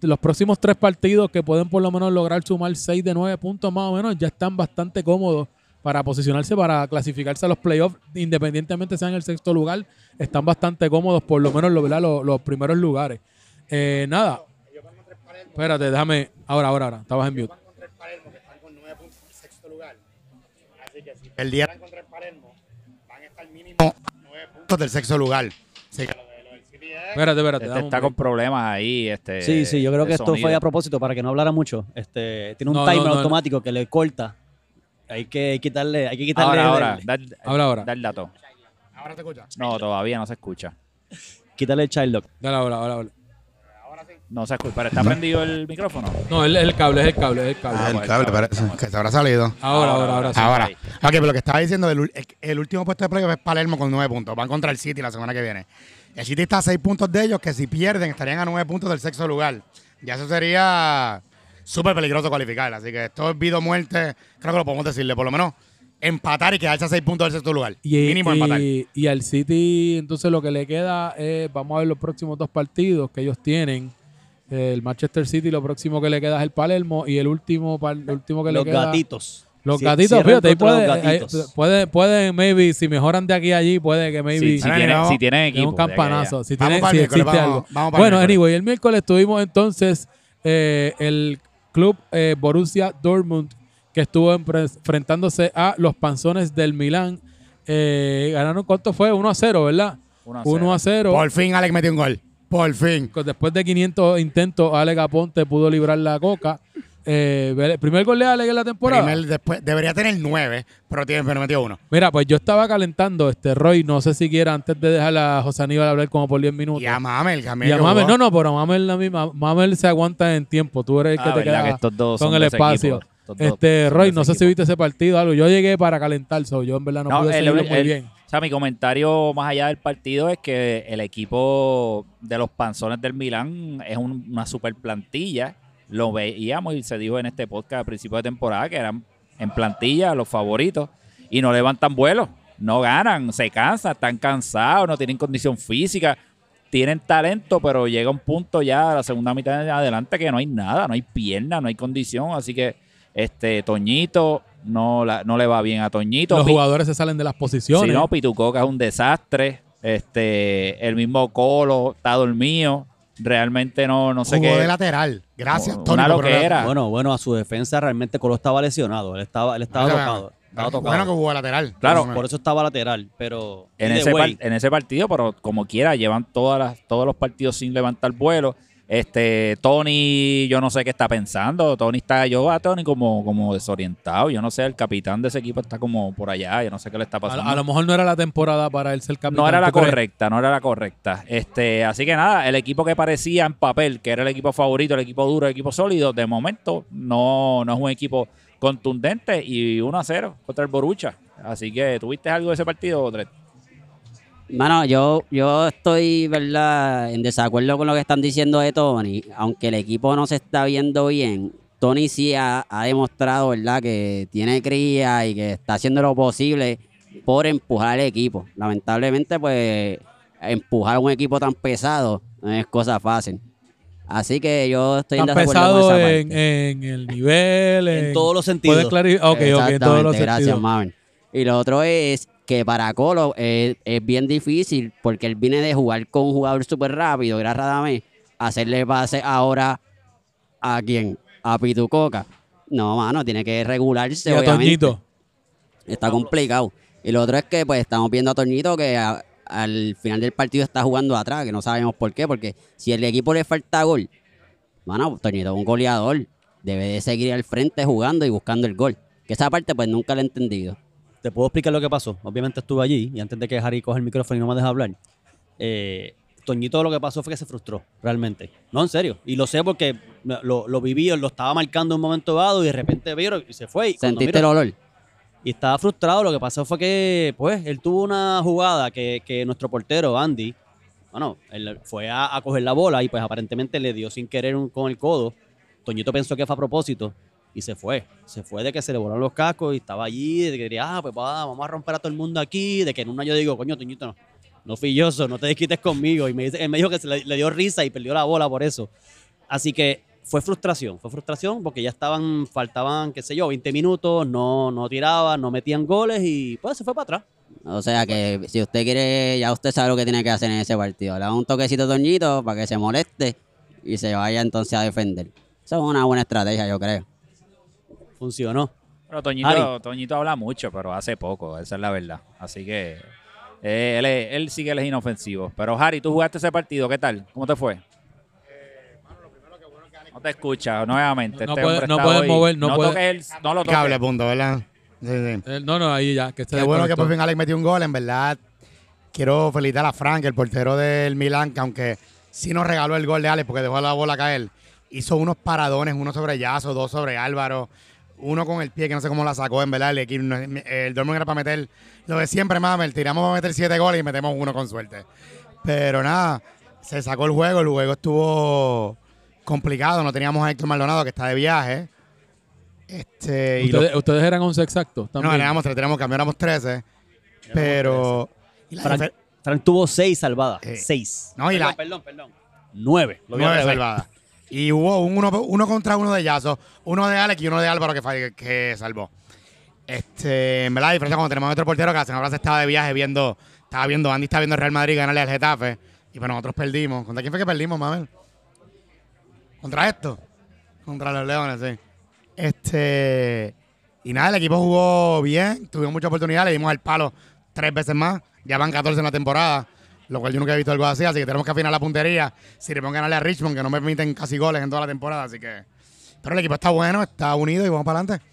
los próximos tres partidos que pueden por lo menos lograr sumar seis de nueve puntos más o menos, ya están bastante cómodos para posicionarse, para clasificarse a los playoffs, independientemente sean en el sexto lugar, están bastante cómodos, por lo menos lo-. Los, los primeros lugares. Eh, nada, espérate, déjame, ahora, ahora, ahora, estabas en mute. Contra el Palermo, van a estar mínimo nueve puntos del sexto lugar. Así que lo de- lo del City es- Espérate, espérate. Este está con problemas ahí. Este, Sí, sí, yo creo que esto sonido. fue a propósito para que no hablara mucho. Este, tiene un No, timer no, no. automático que le corta. Hay que quitarle, hay que quitarle, Ahora, ahora, el, da, Habla ahora. da el dato. Ahora te escucha. No, todavía no se escucha. quitarle el child lock. Dale ahora, ahora, ahora. No se escucha. ¿Pero está prendido el micrófono? No, es el cable, es el cable, es el cable. Ah, el bueno, cable, cabrón. parece, que se habrá salido. Ahora, ahora, ahora. sí. Ahora, ok, pero lo que estaba diciendo, el, el- el último puesto de playoff es Palermo con nueve puntos. Van contra el City la semana que viene. El City está a seis puntos de ellos, que si pierden estarían a nueve puntos del sexto lugar. Ya eso sería súper peligroso cualificar. Así que esto es vida o muerte. Creo que lo podemos decirle, por lo menos empatar y quedarse a seis puntos del sexto lugar. Y, Mínimo empatar. y, y al City, entonces lo que le queda es, vamos a ver los próximos dos partidos que ellos tienen. El Manchester City, lo próximo que le queda es el Palermo y el último, el último que Los le queda. gatitos. Los Si- gatitos, fíjate, ahí puede, los ahí- gatitos. puede, pueden, maybe, si mejoran de aquí a allí, puede que maybe Sí, si, Ahora tiene, no. si tienen equipo. un campanazo. Si, Vamos tiene, para si el existe vamos- algo. vamos el bueno, miércoles. anyway, el miércoles tuvimos entonces eh, el club eh, Borussia Dortmund que estuvo enfrentándose a los panzones del Milán. Eh, ganaron, ¿cuánto fue? 1 a 0, ¿verdad? 1 a 1 a 0. Por fin Alex metió un gol. Por fin. Después de 500 intentos, Alex Aponte pudo librar la coca. Eh, ¿el primer gol de Alex en la temporada. Primer- después, debería tener nueve, pero, tiene, pero metió uno. Mira, pues yo estaba calentando, este Roy, no sé si quiera antes de dejar a José Aníbal hablar como por 10 minutos. Y a Mamel, mí Y a Mamel, no, no, pero Mamel, la misma, Mamel se aguanta en tiempo. Tú eres el que Ah, te queda que estos dos con el espacio. Este, Roy, no sé si viste ese partido o algo. Yo llegué para calentar, so yo en verdad no, No, pude el- seguirlo muy el- bien. Mi comentario más allá del partido es que el equipo de los panzones del Milán es un- una super plantilla. Lo veíamos y se dijo en este podcast a principio de temporada que eran en plantilla los favoritos y no levantan vuelo, no ganan, se cansan, están cansados, no tienen condición física, tienen talento, pero llega un punto ya, la segunda mitad de adelante, que no hay nada, no hay pierna, no hay condición. Así que este Toñito no, la- no le va bien a Toñito. Los jugadores se salen de las posiciones. si no, Pitucoca es un desastre. Este, el mismo Colo está dormido. Realmente no, no sé Jugó qué. de lateral. Gracias, Tony. loquera. Bueno, bueno, a su defensa realmente Colo estaba lesionado. Él estaba, él estaba tocado. Estaba tocado. Bueno que jugó de lateral. Claro, Por eso estaba lateral, pero en ese, en ese partido, pero como quiera, llevan todas las, todos los partidos sin levantar vuelo. Este, Tony, yo no sé qué está pensando. Tony está, yo a Tony como, como desorientado. Yo no sé, el capitán de ese equipo está como por allá. Yo no sé qué le está pasando. a lo mejor no era la temporada para él ser capitán. No era la correcta, no era la correcta. Este, así que nada, el equipo que parecía en papel, que era el equipo favorito, el equipo duro, el equipo sólido, de momento no, no es un equipo contundente y 1 a 0 contra el Borucha. Así que, ¿tuviste algo de ese partido, Dred? Mano, yo, yo estoy, ¿verdad?, en desacuerdo con lo que están diciendo de Tony. Aunque el equipo no se está viendo bien, Tony sí ha, ha demostrado, ¿verdad?, que tiene cría y que está haciendo lo posible por empujar al equipo. Lamentablemente, pues, empujar a un equipo tan pesado no es cosa fácil. Así que yo estoy en desacuerdo con pesado esa en, parte. en el nivel. En en- todos los sentidos. ¿Puedes clarificar? Ok, ok, en todos los gracias, sentidos. Y lo otro es que para Colo es, es bien difícil porque él viene de jugar con un jugador súper rápido, que era Radamés, hacerle pase ahora a quién? A Pitucoca. No, mano, tiene que regularse, Y a obviamente. Toñito. Está complicado. Y lo otro es que pues estamos viendo a Toñito que a- al final del partido está jugando atrás, que no sabemos por qué, porque si el equipo le falta gol, mano, Toñito es un goleador, debe de seguir al frente jugando y buscando el gol. Que esa parte pues nunca la he entendido. Te puedo explicar lo que pasó. Obviamente estuve allí y antes de que Harry coja el micrófono y no me deje hablar, eh, Toñito lo que pasó fue que se frustró, realmente. No, en serio. Y lo sé porque lo, lo viví, lo estaba marcando en un momento dado y de repente vieron y se fue. Y, ¿Sentiste el olor? y estaba frustrado. Lo que pasó fue que, pues, él tuvo una jugada que, que nuestro portero, Andy, bueno, él fue a, a coger la bola y pues aparentemente le dio sin querer un- con el codo Toñito pensó que fue a propósito y se fue. Se fue de que se le volaron los cascos y estaba allí, de que diría, ah, pues va, vamos a romper a todo el mundo aquí, de que en una yo digo, coño, Toñito, no, no fui yo, no te desquites conmigo. Y me, dice, él me dijo que se le, dio risa y perdió la bola por eso. Así que fue frustración, fue frustración porque ya estaban, faltaban, qué sé yo, 20 minutos, no, no tiraban, no metían goles y pues se fue para atrás. O sea que si usted quiere, ya usted sabe lo que tiene que hacer en ese partido. Le da un toquecito a Toñito para que se moleste y se vaya entonces a defender. Eso es una buena estrategia, yo creo. Funcionó. Pero Toñito, Ari. Toñito habla mucho, pero hace poco, esa es la verdad. Así que eh, él, es- él sí que él es inofensivo. Pero Harry, tú jugaste ese partido, ¿qué tal? ¿Cómo te fue? No te escucha nuevamente. No este puede- hombre no está puede hoy- mover, no puede- toques el- no lo toques. Cable, punto, ¿verdad? Sí, sí. Eh, no, no, ahí ya. Que Qué bueno que por fin Alex metió un gol, en verdad. Quiero felicitar a Frank, el portero del Milan, que aunque sí nos regaló el gol de Alex porque dejó la bola caer, hizo unos paradones, uno sobre Yazo, dos sobre Álvaro, uno con el pie que no sé cómo la sacó, en verdad. El equipo, no- el Dortmund era para meter lo de siempre, mami, tiramos para meter siete goles y metemos uno con suerte. Pero nada, se sacó el juego, el juego estuvo complicado, no teníamos a Héctor Maldonado que está de viaje. Este, y lo- Ustedes, eran 11 exactos. no, También. éramos tres, teníamos cambio, éramos 13. Pero. la Frank, tuvo seis salvadas. Eh, seis. no, y la- Perdón, perdón, perdón. Nueve revés. salvadas. Y hubo un uno, uno contra uno de Yazo, uno de Alex y uno de Álvaro que, que salvó. Este, en verdad, la diferencia cuando tenemos otro portero que la semana pasada estaba de viaje viendo, estaba viendo, Andy estaba viendo Real Madrid ganarle al Getafe. Y pues nosotros perdimos. ¿Contra quién fue que perdimos, Mabel? ¿Contra esto? Contra los Leones, sí. Este. Y nada, el equipo jugó bien, tuvimos muchas oportunidades, le dimos el palo tres veces más. Ya van 14 en la temporada, lo cual yo nunca he visto algo así, así que tenemos que afinar la puntería. Si le pongan ganarle a Richmond, que no me permiten casi goles en toda la temporada, así que. Pero el equipo está bueno, está unido y vamos para adelante.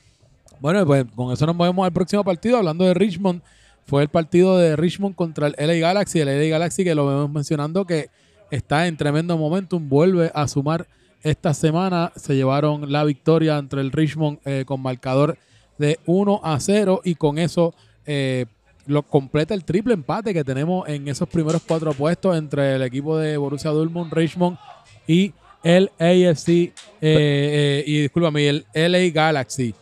Bueno, pues con eso nos movemos al próximo partido. Hablando de Richmond, fue el partido de Richmond contra el LA Galaxy. El LA Galaxy que lo vemos mencionando que está en tremendo momentum, vuelve a sumar esta semana. Se llevaron la victoria entre el Richmond eh, con marcador de 1 a 0 y con eso eh, lo completa el triple empate que tenemos en esos primeros cuatro puestos entre el equipo de Borussia Dortmund, Richmond y el AFC eh, eh, y discúlpame, el LA Galaxy.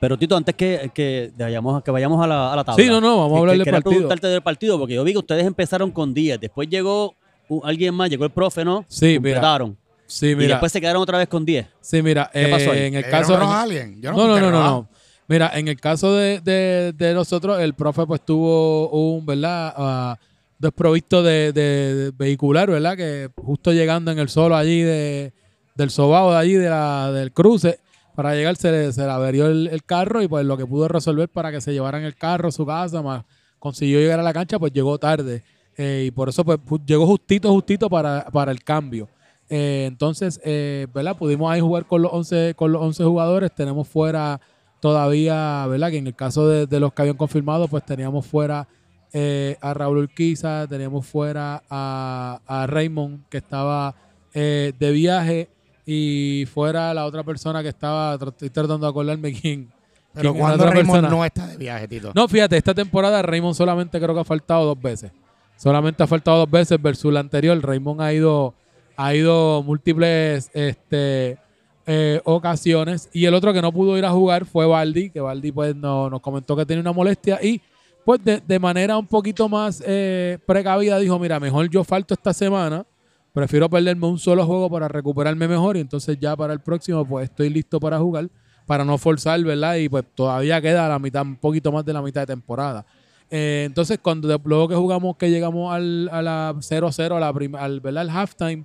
Pero Tito, antes que, que, vayamos, que vayamos a la, a la tabla. Sí, no, no, vamos a hablar que del partido. preguntarte del partido, porque yo vi que ustedes empezaron con 10, después llegó un- alguien más, llegó el profe, ¿no? Sí, mira. Completaron. Sí, Y mira. después se quedaron otra vez con 10. sí, mira. ¿Qué pasó ahí? eh, en el ¿Le caso. no, no, no, no, no. Mira, en el caso de, de- nosotros, el profe pues tuvo un, ¿verdad? Ah, desprovisto de, vehicular, ¿verdad? Que justo llegando en el solo allí de, del sobao de allí, de la, del cruce, para llegar se le, se le averió el, carro y pues lo que pudo resolver para que se llevaran el carro a su casa, más consiguió llegar a la cancha, pues llegó tarde. Eh, y por eso pues llegó justito, justito para, para el cambio. Eh, entonces, eh, ¿verdad? Pudimos ahí jugar con los 11, con los 11 jugadores. Tenemos fuera todavía, ¿verdad? Que en el caso de, de los que habían confirmado, pues teníamos fuera eh, a Raúl Urquiza, teníamos fuera a, a Raymond, que estaba eh, de viaje, y fuera la otra persona que estaba, estoy tratando de acordarme quién. Pero quién cuando Raymond persona. no está de viaje, Tito. No, fíjate, esta temporada Raymond solamente creo que ha faltado dos veces. Solamente ha faltado dos veces versus la anterior. Raymond ha ido, ha ido múltiples este, eh, ocasiones. Y el otro que no pudo ir a jugar fue Baldi, que Baldi pues no- nos comentó que tenía una molestia. Y pues de, de manera un poquito más eh, precavida dijo, mira, mejor yo falto esta semana. Prefiero perderme un solo juego para recuperarme mejor. Y entonces ya para el próximo pues estoy listo para jugar. Para no forzar, ¿verdad? Y pues todavía queda la mitad, un poquito más de la mitad de temporada. Eh, entonces, cuando luego que jugamos, que llegamos al, a la 0-0, a la prim- al, ¿verdad? al halftime,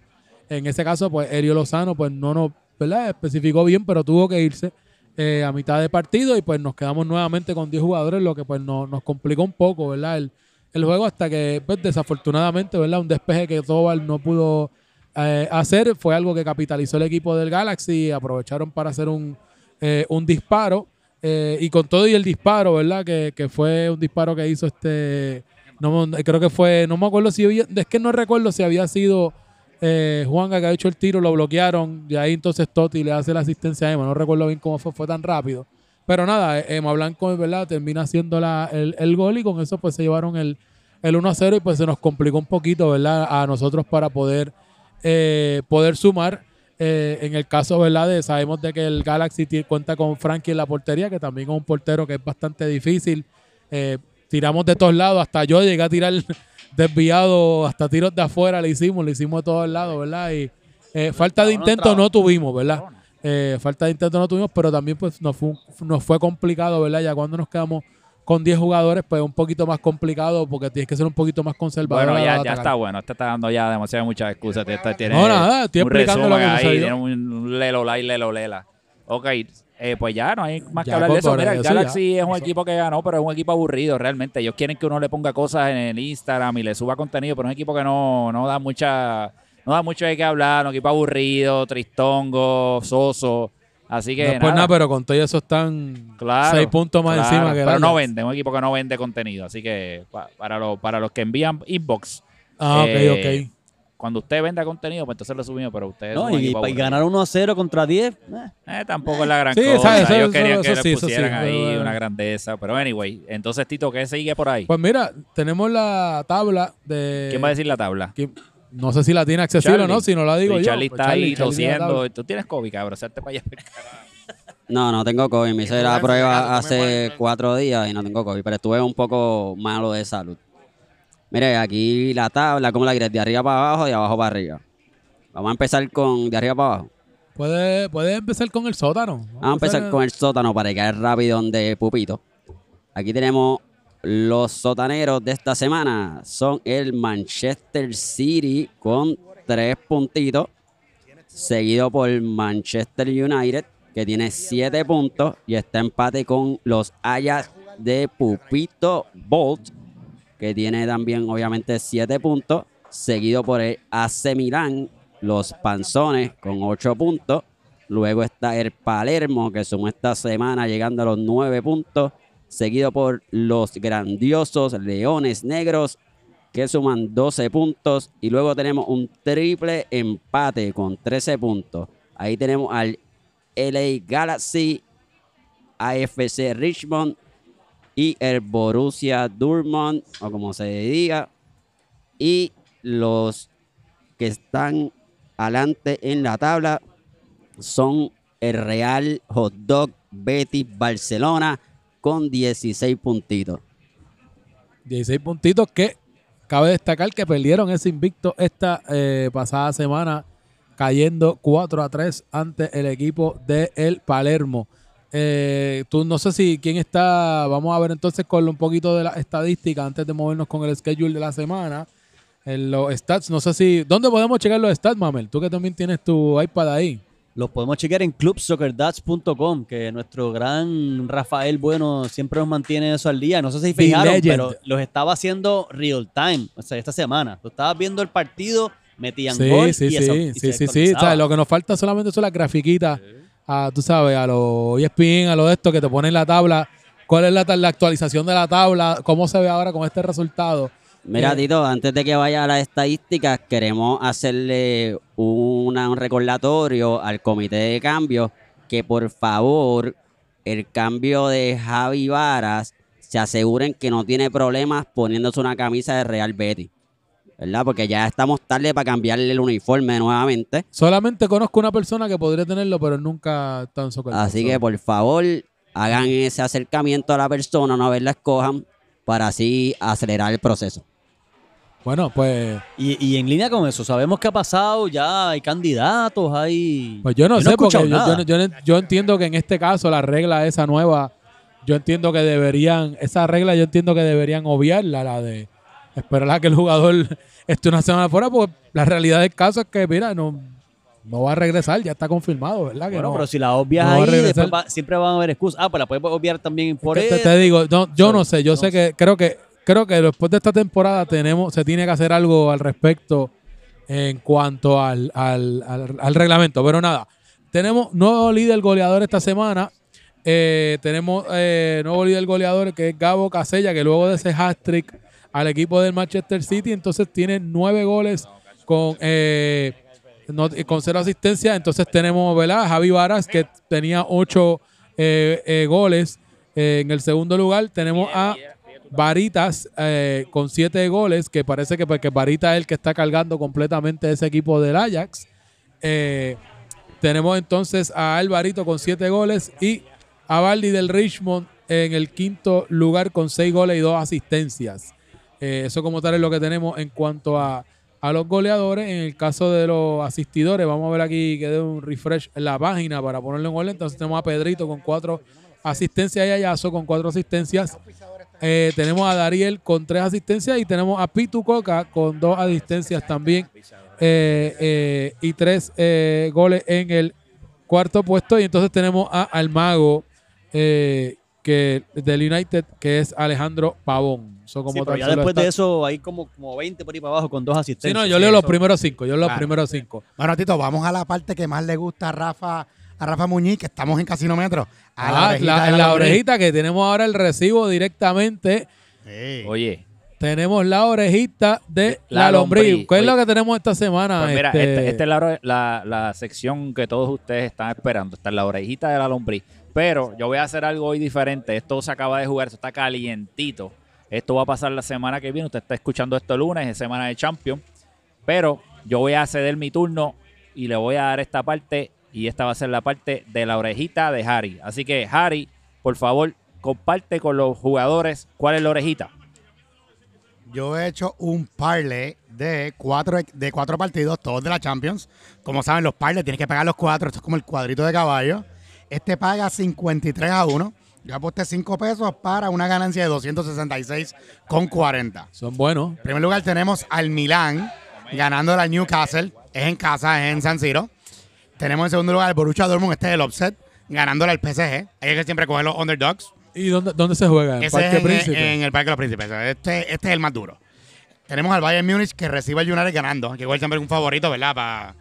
en ese caso, pues Erio Lozano, pues no nos, ¿verdad? Especificó bien, pero tuvo que irse eh, a mitad de partido y pues nos quedamos nuevamente con 10 jugadores, lo que pues no- nos complicó un poco, ¿verdad? El, el juego hasta que, pues desafortunadamente, ¿verdad? Un despeje que Tobal no pudo eh, hacer fue algo que capitalizó el equipo del Galaxy aprovecharon para hacer un, eh, un disparo. eh, y con todo y el disparo, ¿verdad? Que, que fue un disparo que hizo este. No, creo que fue. No me acuerdo si había. Es que no recuerdo si había sido eh, Juanga que ha hecho el tiro, lo bloquearon. Y ahí entonces Totti le hace la asistencia a Emma. No recuerdo bien cómo fue, fue tan rápido. Pero nada, eh, Emma Blanco, ¿verdad? Termina haciendo la, el, el gol y con eso pues se llevaron el, el 1 a 0 y pues se nos complicó un poquito, ¿verdad? A nosotros para poder, eh, poder sumar. Eh, en el caso, ¿verdad? De, sabemos de que el Galaxy cuenta con Frankie en la portería, que también es un portero que es bastante difícil. Tiramos de todos lados, hasta yo llegué a tirar desviado, hasta tiros de afuera le hicimos, le hicimos de todos lados, ¿verdad? Y eh, falta de intento no tuvimos, ¿verdad? Eh, falta de intento no tuvimos, pero también pues nos fue, un- nos fue complicado, ¿verdad? Ya cuando nos quedamos con 10 jugadores, pues un poquito más complicado porque tienes que ser un poquito más conservador. Bueno, ya, ya está bueno. Este está dando ya demasiadas muchas excusas. Este tiene No, nada, estoy explicando lo que resumen ahí, sucedió. Tiene un, lelo y lelo lela. Ok, eh, pues ya no hay más que Ya, hablar de pues, eso. Mira, el Galaxy ya. es un equipo que ganó, pero es un equipo aburrido realmente. Ellos quieren que uno le ponga cosas en el Instagram y le suba contenido, pero es un equipo que no, no da mucha, no da mucho de qué hablar, un equipo aburrido, tristongo, soso. Así que No es por nada, pero con todo eso están Claro, seis puntos más claro, encima que Pero no vende, un equipo que no vende contenido. Así que pa- para, los para los que envían inbox, Ah, ok, Eh, ok. Cuando usted venda contenido, pues entonces lo subimos, pero ustedes No, y, ganar 1 a 0 contra 10. eh. Eh, tampoco es la gran Sí, cosa. eso- Ellos eso- querían que eso sí, le eso sí, pusieran ahí pero- una grandeza. Pero anyway, entonces Tito, ¿qué sigue por ahí? Pues mira, tenemos la tabla de... ¿Quién va a decir la tabla? ¿Quién- No sé si la tiene accesible o no, si no la digo Y yo. Charlie pues está ahí Charlie, tosiendo. Tú tienes COVID, cabrón. Para allá. No, no tengo COVID. Me hice la prueba hace cuatro días y no tengo COVID, pero estuve un poco malo de salud. Mire, aquí la tabla, ¿cómo la quieres? ¿De arriba para abajo de abajo para arriba? Vamos a empezar con de arriba para abajo. ¿Puede, puede empezar con el sótano. Vamos a empezar con el sótano para llegar rápido donde Pupito. Aquí tenemos los sotaneros de esta semana. Son el Manchester City con tres puntitos. Seguido por Manchester United, que tiene siete puntos. Y está empate con los Ajax de Pupito Bolt, que tiene también obviamente siete puntos. Seguido por el AC Milán, los Panzones con ocho puntos. Luego está el Palermo, que sumó esta semana llegando a los nueve puntos. Seguido por los grandiosos Leones Negros, que suman 12 puntos. Y luego tenemos un triple empate con 13 puntos. Ahí tenemos al LA Galaxy, AFC Richmond y el Borussia Dortmund, o como se diga. Y los que están adelante en la tabla son el Real Hot Dog Betis Barcelona con 16 puntitos. 16 puntitos que cabe destacar que perdieron ese invicto esta eh, pasada semana cayendo 4 a 3 ante el equipo de el Palermo. Eh, tú no sé si quién está, vamos a ver entonces con un poquito de la estadística antes de movernos con el schedule de la semana. En los stats, no sé si, ¿dónde podemos checar los stats, Mamel? Tú que también tienes tu iPad ahí. Los podemos chequear en clubsoccerdats.com, que nuestro gran Rafael Bueno siempre nos mantiene eso al día. No sé si fijaron, pero los estaba haciendo real time, o sea, esta semana. Lo estabas viendo el partido, metían Sí, gol sí, y sí, eso- sí, se sí, sí. O actualizaba. sea, lo que nos falta solamente son las grafiquitas, a, tú sabes, a los E ESPN, a lo de esto que te ponen la tabla, cuál es la, la actualización de la tabla, cómo se ve ahora con este resultado. Mira, Eh, Tito, antes de que vaya a las estadísticas, queremos hacerle una- un recordatorio al comité de cambio que por favor el cambio de Javi Varas se aseguren que no tiene problemas poniéndose una camisa de Real Betis. ¿Verdad? Porque ya estamos tarde para cambiarle el uniforme nuevamente. Solamente conozco una persona que podría tenerlo, pero nunca en soccer. Así que por favor hagan ese acercamiento a la persona, una vez la escojan, para así acelerar el proceso. Bueno, pues, Y, y en línea con eso, sabemos qué ha pasado, ya hay candidatos, hay... pues yo no Yo no he sé, porque escuchado yo, nada. yo- yo no- yo entiendo que en este caso la regla esa nueva, yo entiendo que deberían, esa regla yo entiendo que deberían obviarla, la de esperar a que el jugador esté una semana fuera, porque la realidad del caso es que, mira, no, no va a regresar, ya está confirmado, ¿verdad? Que Bueno, no. pero si la obvias no ahí, va- siempre van a haber excusas. Ah, pues la puedes obviar también por Que te, digo, no, yo no sé, yo no sé sé. que creo que creo que después de esta temporada tenemos se tiene que hacer algo al respecto en cuanto al, al, al- al reglamento, pero nada, tenemos nuevo líder goleador esta semana. Eh, tenemos eh, nuevo líder goleador que es Gabo Casella, que luego de ese hat-trick al equipo del Manchester City, entonces tiene nueve goles con, eh, con cero asistencia. Entonces tenemos ¿verdad? Javi Varas, que tenía ocho eh, eh, goles en el segundo lugar. Tenemos a Varitas con siete goles, que parece que, pues, que Varitas es el que está cargando completamente ese equipo del Ajax. Tenemos entonces a Alvarito con siete goles y a Baldi del Richmond en el quinto lugar con seis goles y dos asistencias. Eh, eso como tal es lo que tenemos en cuanto a, a los goleadores. En el caso de los asistidores, vamos a ver aquí que dé un refresh la página para ponerlo en orden. Entonces tenemos a Pedrito con cuatro asistencias y a Yaso con cuatro asistencias. Eh, tenemos a Dariel con tres asistencias y tenemos a Pitu Coca con dos asistencias también eh, y tres goles en el cuarto puesto. Y entonces tenemos a Almago que, del United, que es Alejandro Pavón. Eso como Sí, pero tal ya después está- de eso hay como, como 20 por ahí para abajo con dos Sí, asistencias. no, yo leo los Eso- primeros cinco. Yo leo los primeros cinco. Bueno, Tito, vamos a la parte que más le gusta a Rafa, a Rafa Muñiz, que estamos en Casino Metro. A Ah, orejita la, en la orejita que tenemos ahora el recibo directamente. Sí. Oye, Tenemos la orejita de La la, lombriz. lombriz. ¿Qué es Oye. lo que tenemos esta semana? pues mira, Este, esta esta es la, la- la sección que todos ustedes están esperando. Está en la orejita de la lombriz. Pero yo voy a hacer algo hoy diferente. Esto se acaba de jugar, esto está calientito. Esto va a pasar la semana que viene. Usted está escuchando esto el lunes, es semana de Champions. Pero yo voy a ceder mi turno y le voy a dar esta parte. Y esta va a ser la parte de la orejita de Harry. Así que, Harry, por favor, comparte con los jugadores cuál es la orejita. Yo he hecho un parlay de cuatro, de cuatro partidos, todos de la Champions. Como saben, los parlays tienes que pagar los cuatro. Esto es como el cuadrito de caballo. Este paga 53 a 1. Yo aposté 5 pesos para una ganancia de 266,40. Son buenos. En primer lugar tenemos al Milán ganando la Newcastle. Es en casa, es en San Siro. Tenemos en segundo lugar al Borussia Dortmund, este es el offset, ganándole al PSG. Hay que siempre coger los underdogs. ¿Y dónde, dónde se juega? ¿En Ese Parque es en, Príncipe? en el Parque de los Príncipes. Este, este es el más duro. Tenemos al Bayern Múnich que recibe al United ganando, que igual siempre es un favorito, ¿verdad? Pa-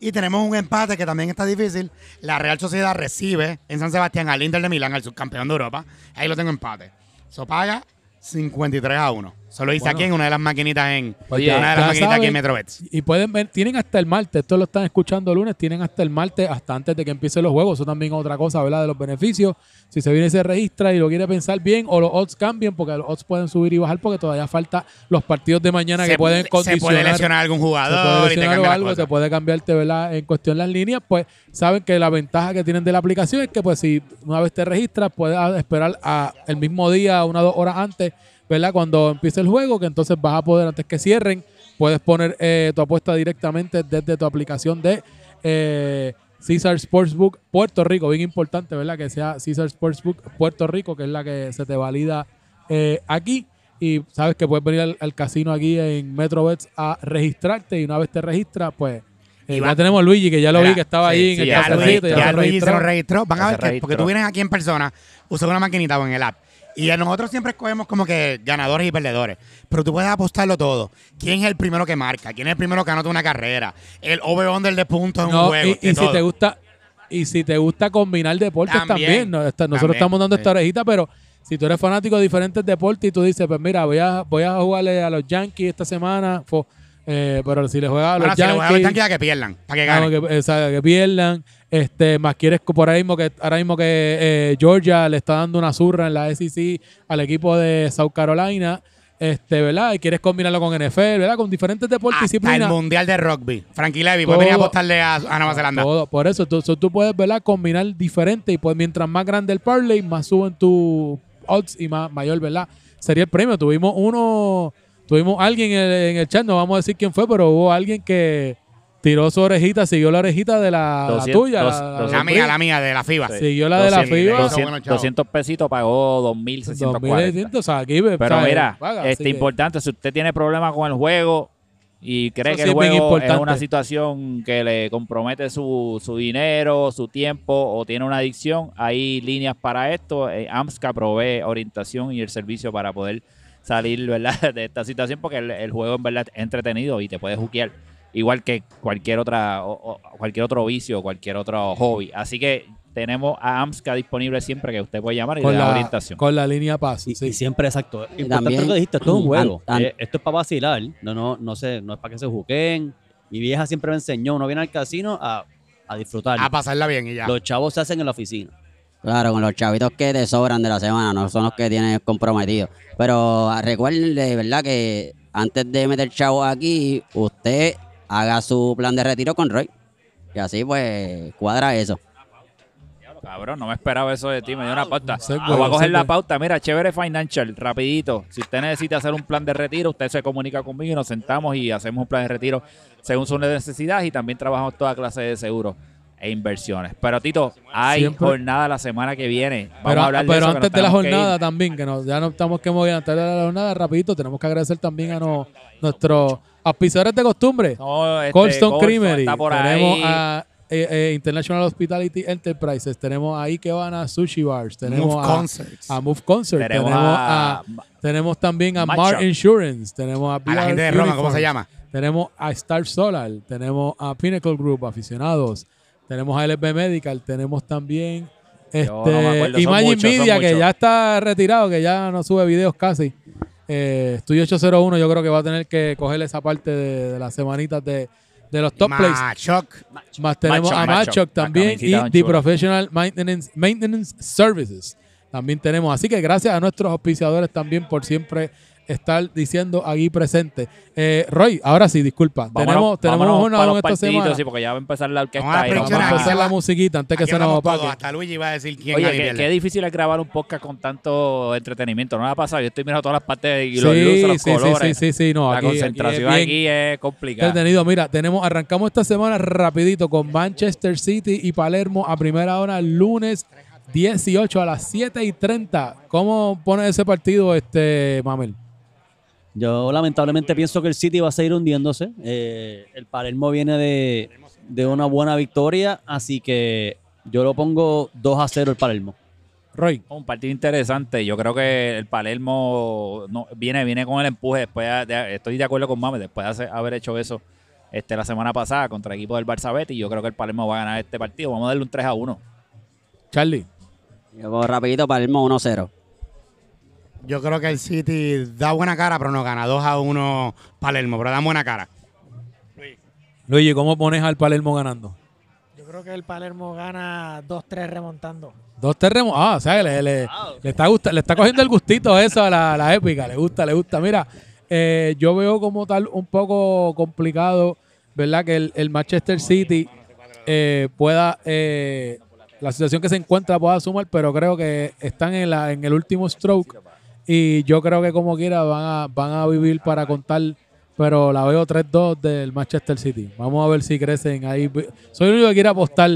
Y tenemos un empate que también está difícil. La Real Sociedad recibe en San Sebastián al Inter de Milán, al subcampeón de Europa. Ahí lo tengo empate. Eso paga 53 a 1. Solo hice Bueno. aquí en una de las maquinitas en Oye, una de las maquinitas aquí en Metrobets. Y pueden ver, tienen hasta el martes, esto lo están escuchando el lunes, tienen hasta el martes, hasta antes de que empiecen los juegos. Eso también es otra cosa, ¿verdad? De los beneficios. Si se viene y se registra y lo quiere pensar bien, o los odds cambian, porque los odds pueden subir y bajar, porque todavía falta los partidos de mañana que pueden se condicionar. puede lesionar algún se puede jugador y te lesionar algo, te puede cambiarte, ¿verdad? En cuestión las líneas, pues saben que la ventaja que tienen de la aplicación es que, pues, si una vez te registras, puedes esperar a el mismo día, una o dos horas antes, ¿verdad? Cuando empiece el juego, que entonces vas a poder, antes que cierren, puedes poner eh, tu apuesta directamente desde tu aplicación de eh, Caesar Sportsbook Puerto Rico. Bien importante, ¿verdad? Que sea Caesar Sportsbook Puerto Rico, que es la que se te valida eh, aquí. Y sabes que puedes venir al, al casino aquí en MetroBets a registrarte y una vez te registras, pues eh, Y ya tenemos a Luigi, que ya lo Mira, vi que estaba sí, ahí en sí, el ya Ya. Luis, ya ya se Luigi se lo registró. Van a ver que, porque tú vienes aquí en persona, usas una maquinita o en el app. Y nosotros siempre escogemos como que ganadores y perdedores. Pero tú puedes apostarlo todo. ¿Quién es el primero que marca? ¿Quién es el primero que anota una carrera? El over-under de puntos en un juego. y, si todo. te gusta y si te gusta combinar deportes también, nosotros también, estamos dando esta orejita, pero si tú eres fanático de diferentes deportes y tú dices, pues mira, voy a, voy a jugarle a los Yankees esta semana, fo- eh, pero si le juegas a los Bueno, si le Yankees, voy a que pierdan, para que ah, ganen. que, o sea, que pierdan, este, más quieres por ahí mismo que ahora mismo que eh, Georgia le está dando una zurra en la SEC al equipo de South Carolina, este, ¿verdad? Y quieres combinarlo con NFL, ¿verdad? Con diferentes deportes y Hasta el disciplinas. Mundial de Rugby. Frankie Levy, puede venir a apostarle a, a Nueva Zelanda. Todo, por eso tú, tú puedes ¿verdad? combinar diferente y pues mientras más grande el parlay, más suben tus odds y más mayor, ¿verdad? Sería el premio. Tuvimos uno, tuvimos alguien en el, en el chat, no vamos a decir quién fue, pero hubo alguien que tiró su orejita, siguió la orejita de la, la 200, tuya. dos- la- mía, la mía, de la FIBA. Sí. Siguió la de la 200, FIBA. 200, Bueno, chavo. 200 pesitos pagó 2.640. 2600, o sea, aquí, Pero mira, Paga, este que- importante, si usted tiene problemas con el juego y cree Eso que sí el es juego es importante. una situación que le compromete su, su dinero, su tiempo o tiene una adicción, hay líneas para esto. Eh, AMSCA provee orientación y el servicio para poder salir ¿verdad? de esta situación porque el, el juego en verdad es entretenido y te puede juquear igual que cualquier otra o- o cualquier otro vicio, cualquier otro hobby. Así que tenemos a AMSCA disponible siempre que usted puede llamar y con le da la, orientación. con la línea paz. Y, sí. y siempre exacto. Importante también- lo que dijiste, esto es un juego. An- an- Eh, esto es para vacilar. No, no, no sé, no es para que se juquen. Mi vieja siempre me enseñó, uno viene al casino a, a disfrutar. A pasarla bien y ya. Los chavos se hacen en la oficina. Claro, con los chavitos que te sobran de la semana, no son los que tienes comprometidos. Pero ah, recuerden de verdad que antes de meter chavos aquí, usted haga su plan de retiro con Roy. Y así pues cuadra eso. Cabrón, no me esperaba eso de ti, me dio una pauta. Voy a coger la pauta. Mira, chévere financial, rapidito. Si usted necesita hacer un plan de retiro, usted se comunica conmigo y nos sentamos y hacemos un plan de retiro según sus necesidades y también trabajamos toda clase de seguros e inversiones. Pero Tito, hay Siempre- jornada la semana que viene. Vamos Pero, a hablar de pero eso, que antes de la que jornada también, que nos, ya no estamos que mover antes de la jornada, rapidito, tenemos que agradecer también a no- nuestros auspiciadores de costumbre. No, este, Cold Creamery. está por tenemos ahí. a eh, eh, International Hospitality Enterprises. Tenemos a Ikebana Sushi Bars. Tenemos Move a, Concerts. a Move Concert. Tenemos Tenemos, a- a, tenemos también a Match Mar Shop. Insurance. Tenemos a, A la gente de Roma, ¿cómo se llama? Tenemos a Star Solar. Tenemos a Pinnacle Group, aficionados. Tenemos a LB Medical. Tenemos también no este, acuerdo, Imagine muchos, Media, que ya está retirado, que ya no sube videos casi. Eh, Estudio 801, yo creo que va a tener que coger esa parte de, de las semanitas de, de los top plays. Machoc. Más tenemos Matchup, a La también y The. Professional Maintenance, Maintenance Services. También tenemos. Así que gracias a nuestros auspiciadores también por siempre estar diciendo aquí presente. Eh, Roy, ahora sí, disculpa. Vámonos- tenemos tenemos vámonos una los esta semana. sí, porque ya va a empezar la orquesta. Vamos a y Vamos a empezar la musiquita antes que se nos opaque. Hasta Luigi va a decir quién Oye, qué, qué difícil es grabar un podcast con tanto entretenimiento. No me ha pasado. Yo estoy mirando todas las partes y los Sí, luces, los sí, sí, colores. sí, sí, sí, no, la aquí- aquí es concentración aquí es complicada. Entretenido. Mira, tenemos, arrancamos esta semana rapidito con Manchester City y Palermo a primera hora, lunes 18 a las 7 y 30. ¿Cómo pone ese partido, este Mamel? Yo lamentablemente pienso que el City va a seguir hundiéndose. Eh, el Palermo viene de, de una buena victoria, así que yo lo pongo 2 a 0 el Palermo. Roy. Un partido interesante. Yo creo que el Palermo no, viene, viene con el empuje. Después de- de- estoy de acuerdo con Mame. Después de hacer- haber hecho eso este, la semana pasada contra el equipo del Barça Betis, yo creo que el Palermo va a ganar este partido. Vamos a darle un 3 a 1. Charlie. Yo voy rapidito, Palermo 1-0. Yo creo que el City da buena cara, pero no gana. 2 a 1 Palermo, pero da buena cara. Luigi, ¿cómo pones al Palermo ganando? Yo creo que el Palermo gana 2-3 remontando. Dos terremotos. Ah, o sea, le, le- le está gusta, le está cogiendo el gustito eso a la, la épica. Le gusta, le gusta. Mira, eh, yo veo como tal un poco complicado, ¿verdad? Que el, el Manchester City eh, pueda, eh, la situación que se encuentra pueda sumar, pero creo que están en, la, en el último stroke y yo creo que como quiera van a, van a vivir para contar, pero la veo 3-2 del Manchester City. Vamos a ver si crecen ahí. Soy el único que quiere apostar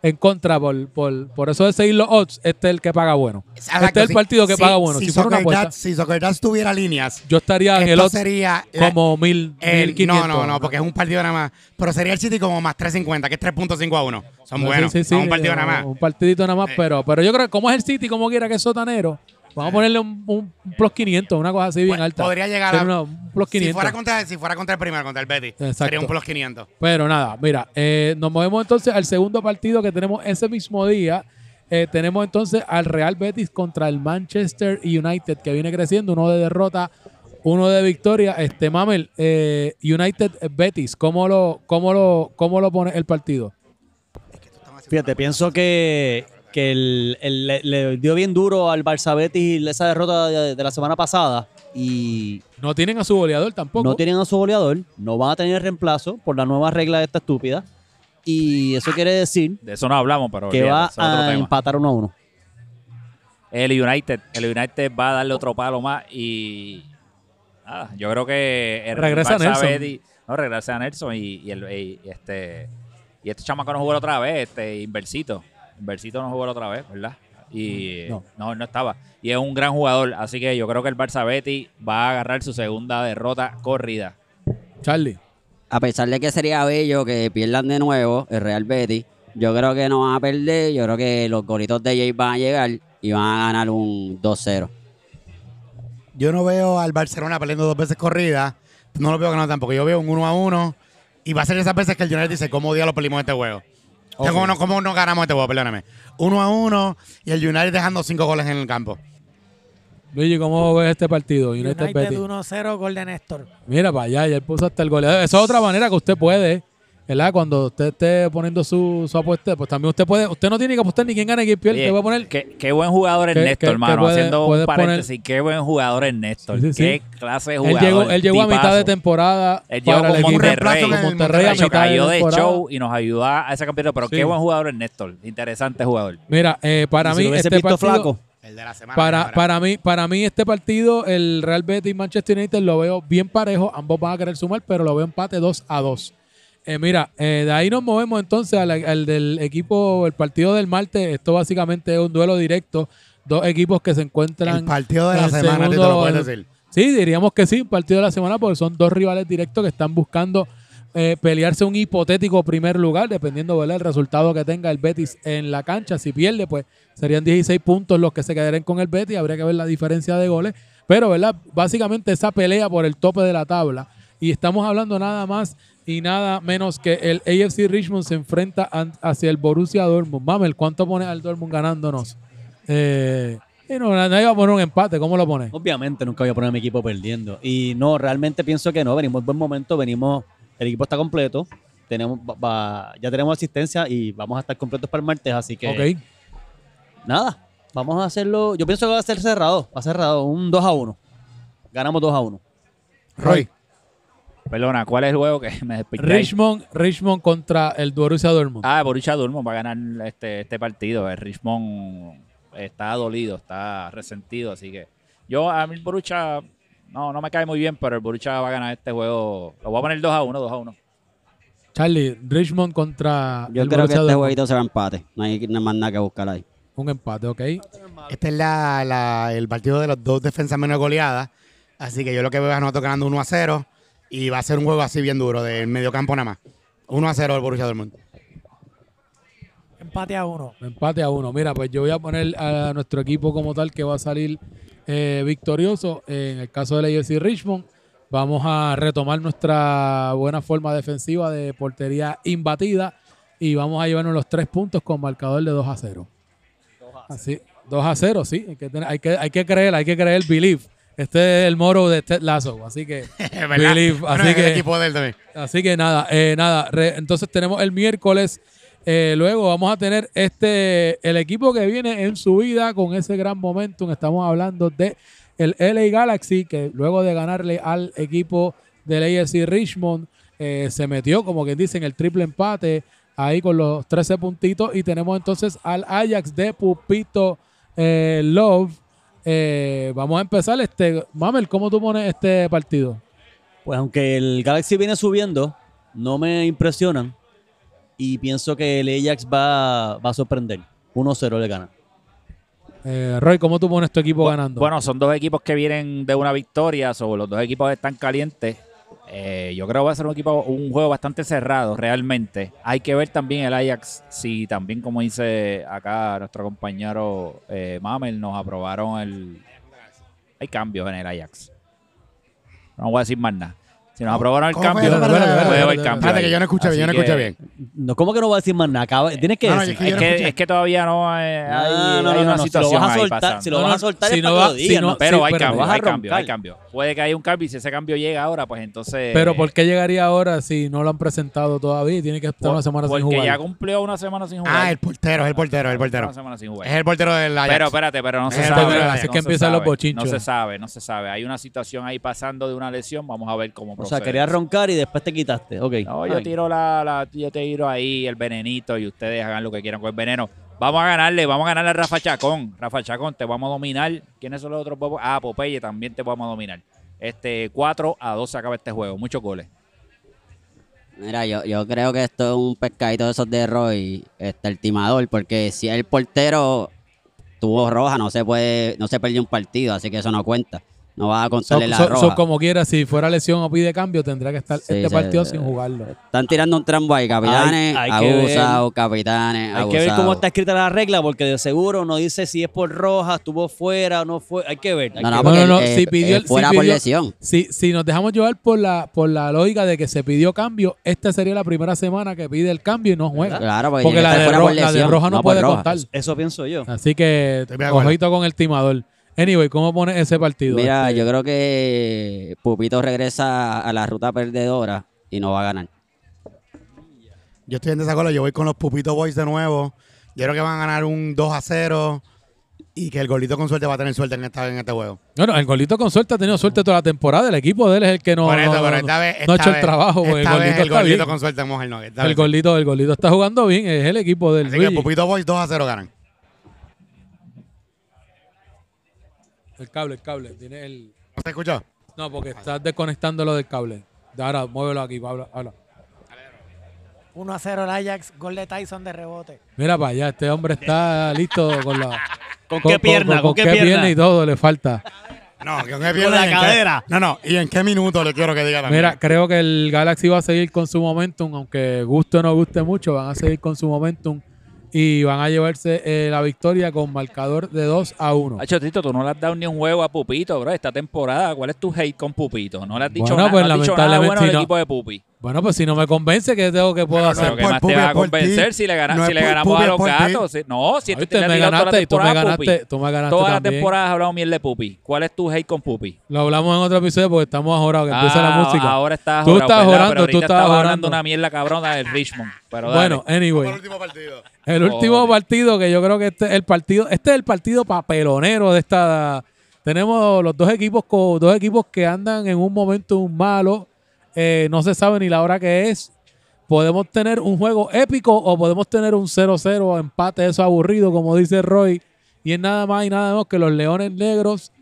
en contra por, por, por eso de seguir los odds. Este es el que paga bueno. Exacto, este es el si- partido que si- paga bueno. Si, fuera una Soccer Dad- apuesta, si tuviera líneas, yo estaría en el odds sería la- como mil, el- 1500. no, no, no, porque es un partido nada más. Pero sería el City como más 3.50, que es 3.5 a 1. Son buenos. sí, sí, son un partido eh, nada más. Un partidito nada más, Sí. pero, pero yo creo que como es el City, como quiera que es sotanero, vamos a ponerle un, un plus 500, una cosa así bien Bueno, alta. Podría llegar a. una- un plus Si 500. fuera, contra, si fuera contra el primero, contra el Betis, Exacto. sería un plus 500. Pero nada, mira, eh, nos movemos entonces al segundo partido que tenemos ese mismo día. Eh, tenemos entonces al Real Betis contra el Manchester United, que viene creciendo, uno de derrota, uno de victoria. Este Mamel, eh, United Betis, ¿cómo lo, cómo lo, cómo lo pone el partido? Fíjate, pienso que, que el- el- le, le dio bien duro al Barça Betis esa derrota de, de la semana pasada y No tienen a su goleador tampoco. no tienen a su goleador, no van a tener reemplazo por la nueva regla de esta estúpida y eso quiere decir De eso no hablamos, pero que va a tema. empatar 1 a 1. El United, el United va a darle otro palo más y nada, yo creo que el Regresa Barça Nelson. Betis- no regresa a Nelson y, y el, y este y este chamaco no jugó otra vez, este Inversito. Inversito no jugó la otra vez, ¿verdad? Y No. no. no, estaba. Y es un gran jugador, así que yo creo que el Barça Betis va a agarrar su segunda derrota corrida. Charlie. A pesar de que sería bello que pierdan de nuevo el Real Betis, yo creo que no van a perder. Yo creo que los golitos de Jay van a llegar y van a ganar un 2-0. Yo no veo al Barcelona perdiendo dos veces corrida. No lo veo ganando tampoco. Yo veo un 1 a 1. Y va a ser esas veces que el United dice, ¿cómo día lo perdimos este juego? O sea, ¿Cómo, no, ¿Cómo no ganamos este juego? Perdóname. 1 a 1 y el United dejando cinco goles en el campo. Luigi, ¿cómo ves este partido? United, United Betis. 1-0, gol de Néstor. Mira para allá, ya él puso hasta el goleador. Esa es otra manera que usted puede ¿verdad? Cuando usted esté poniendo su, su apuesta, pues también usted puede, usted no tiene que apostar ni quién gana ni quién pierde, Oye, puede poner Qué, qué buen jugador es Néstor, hermano. puede- Haciendo un paréntesis, qué buen jugador es Néstor. Sí, sí, Qué sí. clase de él jugador. llegó, él llegó a mitad de temporada Él llegó para el con equipo Monterrey. con el Monterrey a mitad de cayó de show y nos ayudó a ese campeonato. Pero Sí. qué buen jugador es Néstor. Interesante jugador. Mira, eh, para si mí este partido, flaco. El de la semana. para, para mí, para mí este partido, el Real Betis y Manchester United lo veo bien parejo. Ambos van a querer sumar, pero lo veo empate 2 a 2. Eh, mira, eh, de ahí nos movemos entonces al, al del equipo, el partido del martes. Esto básicamente es un duelo directo. Dos equipos que se encuentran. El partido de la semana, ¿a ti te lo puedes decir. Sí, diríamos que sí, partido de la semana, porque son dos rivales directos que están buscando eh, pelearse un hipotético primer lugar, dependiendo del resultado que tenga el Betis en la cancha. Si pierde, pues serían 16 puntos los que se quedarían con el Betis, habría que ver la diferencia de goles. Pero, ¿verdad? Básicamente esa pelea por el tope de la tabla. Y estamos hablando nada más y nada menos que el AFC Richmond se enfrenta hacia el Borussia Dortmund. Mamel, ¿cuánto pone al Dortmund ganándonos? Eh, y no, nadie va a poner un empate, ¿cómo lo pone? Obviamente nunca voy a poner a mi equipo perdiendo. Y no, realmente pienso que no. Venimos en buen momento, venimos, el equipo está completo. Tenemos, va- va- ya tenemos asistencia y vamos a estar completos para el martes, así que Ok. nada, vamos a hacerlo. Yo pienso que va a ser cerrado, va a ser cerrado, un 2 a 1. Ganamos 2 a 1. Roy. Perdona, ¿cuál es el juego que me ahí? Richmond, Richmond contra el Borussia Dortmund. Ah, Borussia Dortmund va a ganar este, este partido. El Richmond está dolido, está resentido, así que yo a mí el Borussia no, no me cae muy bien, pero el Borussia va a ganar este juego. Lo voy a poner 2 a 1, 2 a 1. Charlie, Richmond contra Yo el creo que Borussia este Dortmund. jueguito se va a empate. No hay no hay más nada que buscar ahí. Un empate, ¿ok? Este es la, la- el partido de los dos defensas menos goleadas. Así que yo lo que veo es a nosotros ganando 1 a 0. Y va a ser un juego así bien duro, del medio campo nada más. 1 a 0 el Borussia Dortmund. Empate a uno. Empate a uno. Mira, pues yo voy a poner a nuestro equipo como tal que va a salir eh, victorioso. En el caso del AFC Richmond, vamos a retomar nuestra buena forma defensiva de portería imbatida y vamos a llevarnos los tres puntos con marcador de 2 a 0. Así, 2 a 0, sí. Hay que, tener- hay que, hay que creer, hay que creer, believe. Este es el moro de Ted Lasso, así que. Believe, Bueno, así que- equipo de él también. Así que nada, eh, nada. re- entonces tenemos el miércoles. eh, luego vamos a tener este el equipo que viene en su vida con ese gran momentum. Estamos hablando de el LA Galaxy, que luego de ganarle al equipo del AFC Richmond, eh, se metió, como que dicen, el triple empate ahí con los 13 puntitos. Y tenemos entonces al Ajax de Pupito eh, Love. Eh, vamos a empezar este. Mamel, ¿cómo tú pones este partido? Pues aunque el Galaxy viene subiendo, no me impresionan. Y pienso que el Ajax va, va a sorprender. 1-0 le gana. Eh, Roy, ¿cómo tú pones tu equipo ganando? Bueno, son dos equipos que vienen de una victoria, sobre los dos equipos están calientes. Eh, yo creo que va a ser un equipo, un juego bastante cerrado, realmente. Hay que ver también el Ajax, si también, como dice acá nuestro compañero eh, Mamel, nos aprobaron el. Hay cambios en el Ajax. No voy a decir más nada. Si nos aprobaron el ¿Cómo fue cambio, puede haber cambio. Espérate que yo no escuché bien, yo no escuché bien. No, ¿Cómo que no voy a decir más nada? Acaba- tienes que No, no, decir. es que yo Es no que, escuché. es que todavía no eh, hay, Ah, no, hay no, una no, no. Si lo situación vas a ahí pasando. si lo vas a soltar si es no para va- que lo si digan, no- ¿no? Pero Sí, hay pero cambio, hay cambio, hay cambio. Puede que haya un cambio y si ese cambio llega ahora, pues entonces... Pero ¿por qué llegaría ahora si no lo han presentado todavía y tiene que estar una semana sin Porque jugar? ya cumplió una semana sin jugar. Ah, el portero, es el portero, es el portero. Una semana sin jugar. Es el portero del Ajax. Pero espérate, pero no se sabe. así es que se empiezan los sabe, bochinchos. No se sabe, no se sabe. Hay una situación ahí pasando de una lesión. Vamos a ver cómo O sea, querías roncar y después te quitaste. Ok. No, Ay. yo tiro la, la- yo te tiro ahí el venenito y ustedes hagan lo que quieran con el veneno. Vamos a ganarle, vamos a ganarle a Rafa Chacón. Rafa Chacón, te vamos a dominar. ¿Quiénes son los otros? popos? Ah, Popeye también te vamos a dominar. Este 4 a 2 se acaba este juego. Muchos goles. Mira, yo, yo creo que esto es un pescadito de esos de Roy, este, el timador, porque si el portero tuvo roja, no se puede, no se perdió un partido, así que eso no cuenta. No va a So- contarle la so- roja. so, como quiera, si fuera lesión o pide cambio, tendría que estar Sí, este partido sin jugarlo. Están tirando un trambo ahí, capitanes, Hay- hay que ver- abusados, capitanes, Hay que ver cómo está escrita la regla, porque de seguro no dice si es por roja, estuvo fuera o no fue. Hay que ver. hay No, que no, porque No, no, no, eh, si pidió eh, el- si fuera por lesión. Si, si nos dejamos llevar por la, por la lógica de que se pidió cambio, esta sería la primera semana que pide el cambio y no juega. Claro, porque, Porque la de, fuera ro- por la de lesión, roja no, puede roja. contar. Eso pienso yo. Así que, acuerdo. ojito con el timador. Anyway, ¿cómo pones ese partido? Mira, Este, yo creo que Pupito regresa a la ruta perdedora y no va a ganar. Yo estoy en desacuerdo. Yo voy con los Pupito Boys de nuevo. Yo creo que van a ganar un 2 a 0 y que el golito con suerte va a tener suerte en, esta, en este juego. Bueno, el golito con suerte ha tenido suerte toda la temporada. El equipo de él es el que no, Por eso, no- pero no- esta vez, no ha hecho el vez- trabajo. Esta el vez golito el está golito bien. con suerte el Nugget. esta El vez. golito, el golito está jugando bien. Es el equipo del Así que. Pupito Boys 2 a 0 ganan. El cable, el cable. Tiene el... ¿No se escuchó? No, porque estás desconectándolo del cable. Ahora, muévelo aquí, Pablo. Habla. 1 a 0 el Ajax, gol de Tyson de rebote. Mira para allá, este hombre está listo con la... ¿Con qué pierna? ¿Con, qué, pierna? y todo le falta. No, con, la y en qué- cadera. no, no. ¿Y en qué minuto le quiero que diga también? Mira, creo que el Galaxy va a seguir con su momentum, aunque guste o no guste mucho, van a seguir con su momentum y van a llevarse eh, la victoria con marcador de 2 a 1. Hacho, Tito, tú no le has dado ni un juego a Pupito, bro, esta temporada. ¿Cuál es tu hate con Pupito? No le has dicho Bueno, nada, pues, no has dicho nada bueno al si no- equipo de Pupi. Bueno, pues si no me convence, ¿qué tengo que puedo hacer? Pero que más te va a convencer si le, gana- No si es le por ganamos Pupi, a los gatos. No, si te me ganaste y tú me ganaste, tú me ganaste Toda la temporada has hablado miel de Pupi. ¿Cuál es tu hate con Pupi? Lo hablamos en otro episodio porque estamos ahorados, que empieza la Ah, música. Ahora estás Tú estás ¿verdad? orando, Pero tú estás estabas orando. hablando una mierda cabrona del Richmond. Pero. Bueno, anyway. el último partido. El último Joder. partido que yo creo que este es el partido, este es el partido papelonero de esta. Tenemos los dos equipos con dos equipos que andan en un momento malo, eh, no se sabe ni la hora que es. Podemos tener un juego épico o podemos tener un 0-0 empate, eso aburrido, como dice Roy. Y es nada más y nada menos que los Leones Negros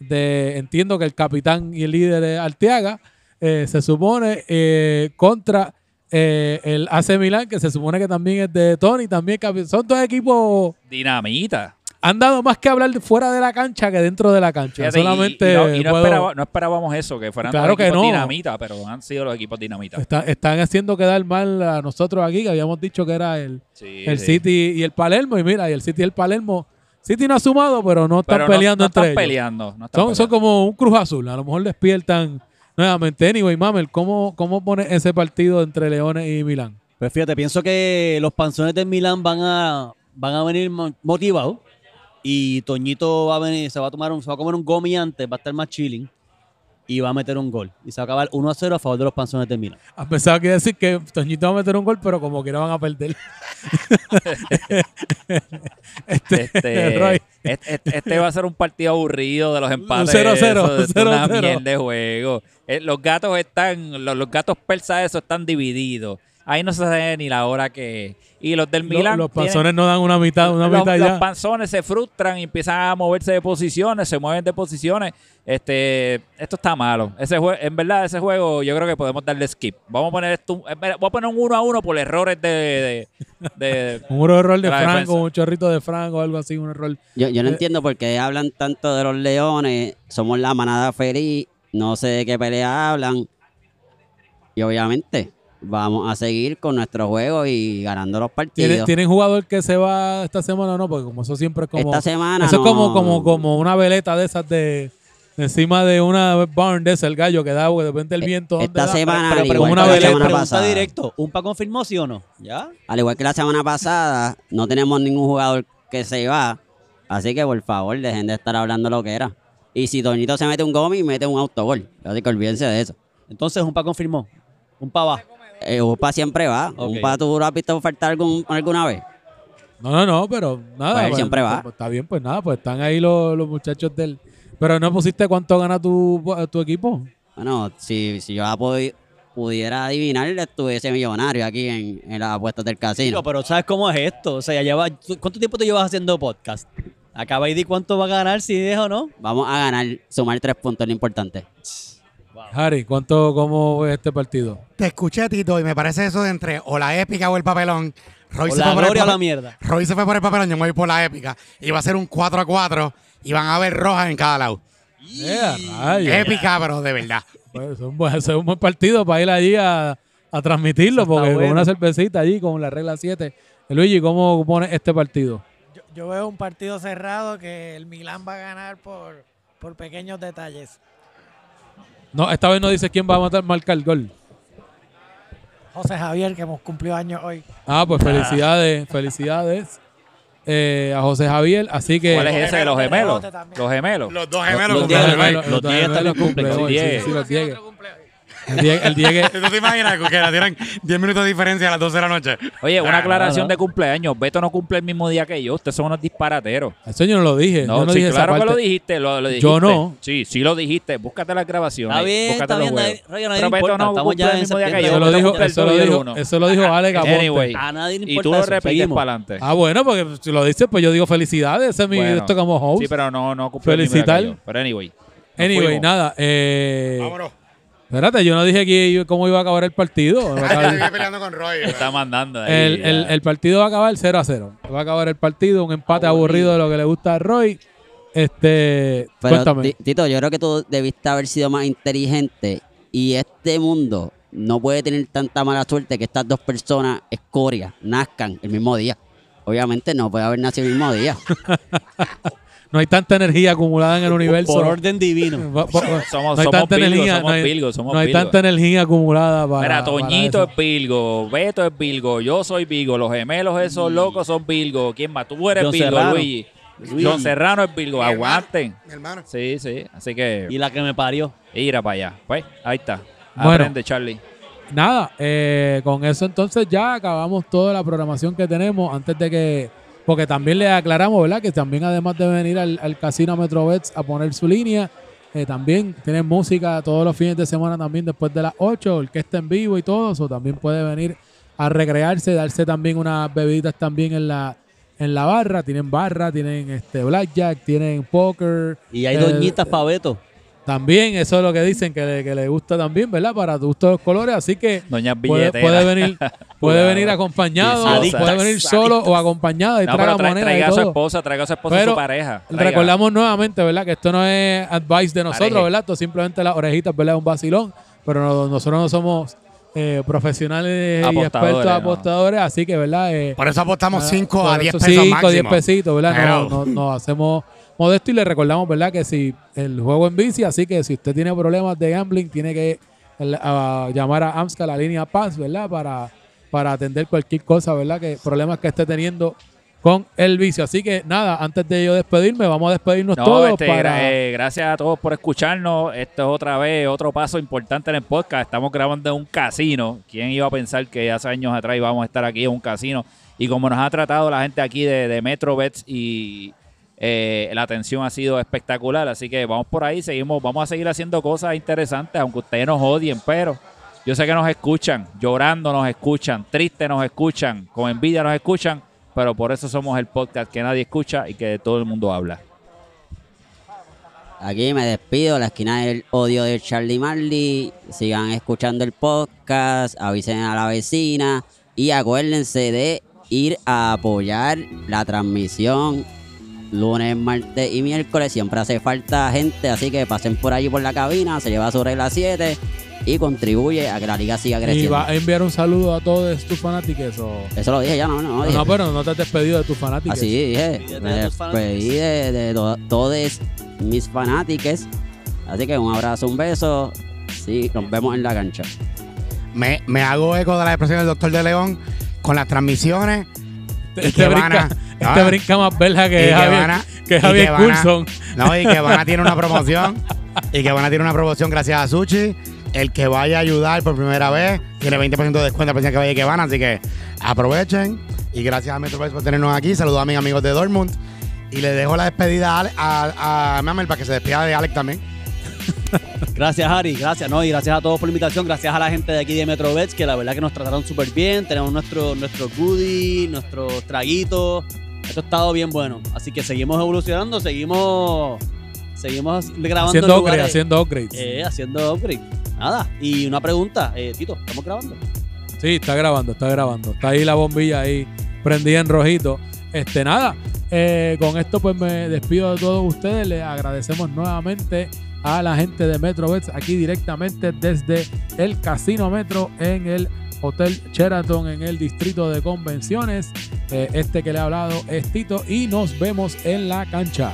de, entiendo que el capitán y el líder es Arteaga, eh, se supone eh, contra eh, el AC Milan, que se supone que también es de Tony, también son dos equipos, Dinamita. Han dado más que hablar fuera de la cancha que dentro de la cancha. Fíjate, Solamente y, no, y no puedo- esperaba- no esperábamos eso, que fueran Claro los que equipos no. dinamita, pero han sido los equipos dinamita. está- están haciendo quedar mal a nosotros aquí, que habíamos dicho que era el, Sí, el sí. City y el Palermo, y mira, y el City y el Palermo, City no ha sumado, pero no están Pero peleando no, entre están ellos. peleando. no están Son, son peleando. como un Cruz Azul. A lo mejor despiertan nuevamente. Anyway, Mamel, ¿cómo, ¿cómo pone ese partido entre Leones y Milán? Pues fíjate, pienso que los panzones del Milán van a, van a venir mo- motivados y Toñito va a venir, se va a tomar un, se va a comer un gomi antes, va a estar más chilling y va a meter un gol. Y se va a acabar 1 a 0 a favor de los panzones del Milán. A pesar que decir que Toñito va a meter un gol, pero como quiera van a perder. este, Este, Roy. este, este va a ser un partido aburrido de los empates. 0-0, eso, esto es una 0-0. mierda de juego. Eh, los gatos están, los, los gatos persas esos están divididos. Ahí no se sabe ni la hora que. Y los del Milan. los panzones no dan una mitad, una los, mitad los ya. panzones se frustran y empiezan a moverse de posiciones, se mueven de posiciones. Este, esto está malo. Ese jue- en verdad, ese juego yo creo que podemos darle skip. Vamos a poner esto, voy a poner un uno a uno por errores de, de- de- Un error de Franco, un chorrito de Franco o algo así, un error. Yo, yo no Eh, entiendo por qué hablan tanto de los leones. Somos la manada feliz. No sé de qué pelea hablan. Y obviamente vamos a seguir con nuestro juego y ganando los ¿Tienen, partidos. ¿Tienen jugador que se va esta semana o no? Porque como eso siempre es como... Esta semana Eso es como, como, como una veleta de esas de, encima de una barn de ese, el gallo que da, porque de repente el Eh, viento... ¿dónde esta da? semana, Pero- al pero igual una que la veleta- semana pregunta pasada. directo, ¿un pa confirmó sí o no? ¿Ya? Al igual que la semana pasada, no tenemos ningún jugador que se va. Así que por favor, dejen de estar hablando lo que era. Y si Toñito se mete un gomi, mete un autogol. Así que olvídense de eso. Entonces, ¿un pa confirmó? ¿Un pa va? Eh, Upa siempre va. Ok. ¿Un pa tú lo has visto faltar algún, alguna vez? No, no, no, pero nada. Pues él siempre va. pues, Está bien, pues nada, pues están ahí los, los muchachos del... Pero no pusiste cuánto gana tu, tu equipo. Bueno, si, si yo la pudi- pudiera adivinar, estuviese millonario aquí en, en las apuestas del casino. Digo, pero ¿sabes cómo es esto? O sea, ya lleva, ¿cuánto tiempo te llevas haciendo podcast? Acaba y di cuánto va a ganar, si deja o no. Vamos a ganar, sumar tres puntos, lo importante. Harry, ¿cuánto, cómo es este partido? Te escuché, Tito, y me parece eso de entre o la épica o el papelón. Roy O se la fue por el gloria o la mierda. Roy se fue por el papelón, yo me voy por la épica. Y va a ser un 4 a 4 y van a haber rojas en cada lado. Rayos. Épica, pero de verdad. Pues, es un buen, es un buen partido para ir allí a, a transmitirlo, porque con una cervecita allí, con la regla 7. Luigi, ¿cómo pone este partido? Yo, yo veo un partido cerrado que el Milán va a ganar por, por pequeños detalles. No, esta vez no dice quién va a matar, marcar el gol. José Javier, que hemos cumplido años hoy. Ah, pues felicidades, felicidades eh, a José Javier. Así que ¿Cuál es ese de los gemelos? Los gemelos. Los dos Los gemelos. gemelos. los los dos 10 gemelos también cumplen cumplen, hoy, los sí, 10. sí, los 10. El día, el día que... ¿Tú te imaginas que la tiran 10 minutos de diferencia a las 12 de la noche? Oye, una Ah, aclaración no. de cumpleaños. Beto no cumple el mismo día que yo. Ustedes son unos disparateros. Eso yo no lo dije. No, yo no sí, dije claro que lo dijiste, lo, lo dijiste. Yo no. Sí, sí lo dijiste. Búscate las grabaciones. Está bien, está los bien, juegos. nadie- Rayo, nadie Pero Beto no estamos cumple ya el en mismo día que yo. Eso lo dijo, eso lo 2 y el dijo, 1. eso lo dijo Alex Aponte. Anyway. A nadie le Y importa tú lo repites para adelante. Ah, bueno, porque si lo dices, pues yo digo felicidades. Ese es mi esto como host. Sí, pero no, no cumple el mismo día que Felicitar. yo. Pero anyway. anyway, nada. Eh, Vámonos. Espérate, yo no dije que, cómo iba a acabar el partido. Estoy peleando con Roy. Está mandando ahí. el, el- el partido va a acabar 0 a 0. Va a acabar el partido, un empate aburrido de lo que le gusta a Roy. Este, Pero, cuéntame. Ti- Tito, yo creo que tú debiste haber sido más inteligente y este mundo no puede tener tanta mala suerte que estas dos personas, escoria, nazcan el mismo día. Obviamente no puede haber nacido el mismo día. No hay tanta energía acumulada en el universo. Por orden divino. Somos- no hay somos tanta energía, somos no hay, Virgo, somos no hay Virgo. tanta energía acumulada para. Mira, Toñito es Virgo, Beto es Virgo, yo soy Virgo, los gemelos esos locos son Virgo. ¿Quién más? Tú eres John Serrano. Luigi. Luigi. John Serrano es hermano, aguanten. Mi hermano. Sí, sí, así que Y la que me parió. ir para allá. Pues, ahí está. Bueno. Aprende, Charlie. Nada, eh, con eso entonces ya acabamos toda la programación que tenemos antes de que, porque también le aclaramos, ¿verdad? Que también además de venir al, al Casino Metrobets a poner su línea, eh, también tienen música todos los fines de semana también después de las 8, orquesta en vivo y todo eso, también puede venir a recrearse, darse también unas bebidas también en la en la barra, tienen barra, tienen este blackjack, tienen poker. Y hay eh, doñitas pa' Beto. También, eso es lo que dicen que le, que le gusta también, ¿verdad? Para gustos los colores, así que Doña puede, Billetera. puede venir puede venir acompañado, puede venir solo o acompañado y No, traga moneda traiga y a su esposa, traiga a su esposa y Pero su pareja. Traiga. Recordamos nuevamente, ¿verdad? Que esto no es advice de nosotros, Pareje. ¿verdad? Esto es simplemente las orejitas, ¿verdad? Un vacilón. Pero no- nosotros no somos eh, profesionales y Apostadores, expertos no. apostadores, así que, ¿verdad? Eh, Por eso apostamos Ah, 5 por a 10 eso pesos cinco, máximo. 10 pesitos, ¿verdad? Pero- No, no- nos hacemos modesto y le recordamos, ¿verdad? Que si el juego en bici, así que si usted tiene problemas de gambling, tiene que llamar a AMSCA, la línea Paz, ¿verdad? Para, para atender cualquier cosa, ¿verdad? Que problemas que esté teniendo con el vicio. Así que nada, antes de yo despedirme, vamos a despedirnos No, todos este, para... eh, gracias a todos por escucharnos. Esto es otra vez otro paso importante en el podcast. Estamos grabando en un casino. ¿Quién iba a pensar que hace años atrás íbamos a estar aquí en un casino? Y como nos ha tratado la gente aquí de, de Metro Bets y eh, la atención ha sido espectacular. Así que vamos por ahí, seguimos, vamos a seguir haciendo cosas interesantes, aunque ustedes nos odien, pero yo sé que nos escuchan, llorando nos escuchan, triste nos escuchan, con envidia nos escuchan, pero por eso somos el podcast que nadie escucha y que todo el mundo habla. Aquí me despido, la esquina del odio de Charlie Marley. Sigan escuchando el podcast, avisen a la vecina y acuérdense de ir a apoyar la transmisión lunes, martes y miércoles. Siempre hace falta gente, así que pasen por allí por la cabina, se lleva sobre las 7 y contribuye a que la liga siga Y creciendo. va a enviar un saludo a todos tus fanáticos. O... Eso lo dije ya, no, no, no. No, dije. no, pero no te has despedido de tus fanáticos. Así dije. Me despedí de, de to- todos mis fanáticos. Así que un abrazo, un beso. Sí, nos vemos en la cancha. Me, me hago eco de la expresión del doctor de León con las transmisiones. Este, Y que van brinca, a- este ah. brinca más verja Y que que Javier, van a- que y Javier que van a- Coulson. No, y que Vanna tiene una promoción. Y que Vanna tiene una promoción gracias a Sushi. El que vaya a ayudar por primera vez tiene 20% de descuento a que vaya y que van. Así que aprovechen. Y gracias a Metropolis por tenernos aquí. Saludos a mis amigos de Dortmund. Y le dejo la despedida a, Ale- a, a Mamel para que se despida de Alex también. Gracias, Ari. Gracias, ¿no? Y gracias a todos por la invitación. Gracias a la gente de aquí de Metrobets, que la verdad que nos trataron súper bien. Tenemos nuestro, nuestro goodie, nuestros traguitos. Esto ha estado bien bueno. Así que seguimos evolucionando, seguimos, seguimos grabando Haciendo en upgrade, lugares- haciendo upgrades. eh, haciendo upgrade. Nada. Y una pregunta, eh, Tito, ¿estamos grabando? Sí, está grabando, está grabando. Está ahí la bombilla ahí prendida en rojito. Este, nada. eh, con esto pues me despido de todos ustedes. Les agradecemos nuevamente a la gente de Metrobets aquí directamente desde el Casino Metro en el Hotel Sheraton en el Distrito de Convenciones. Eh, este que le ha hablado es Tito y nos vemos en la cancha.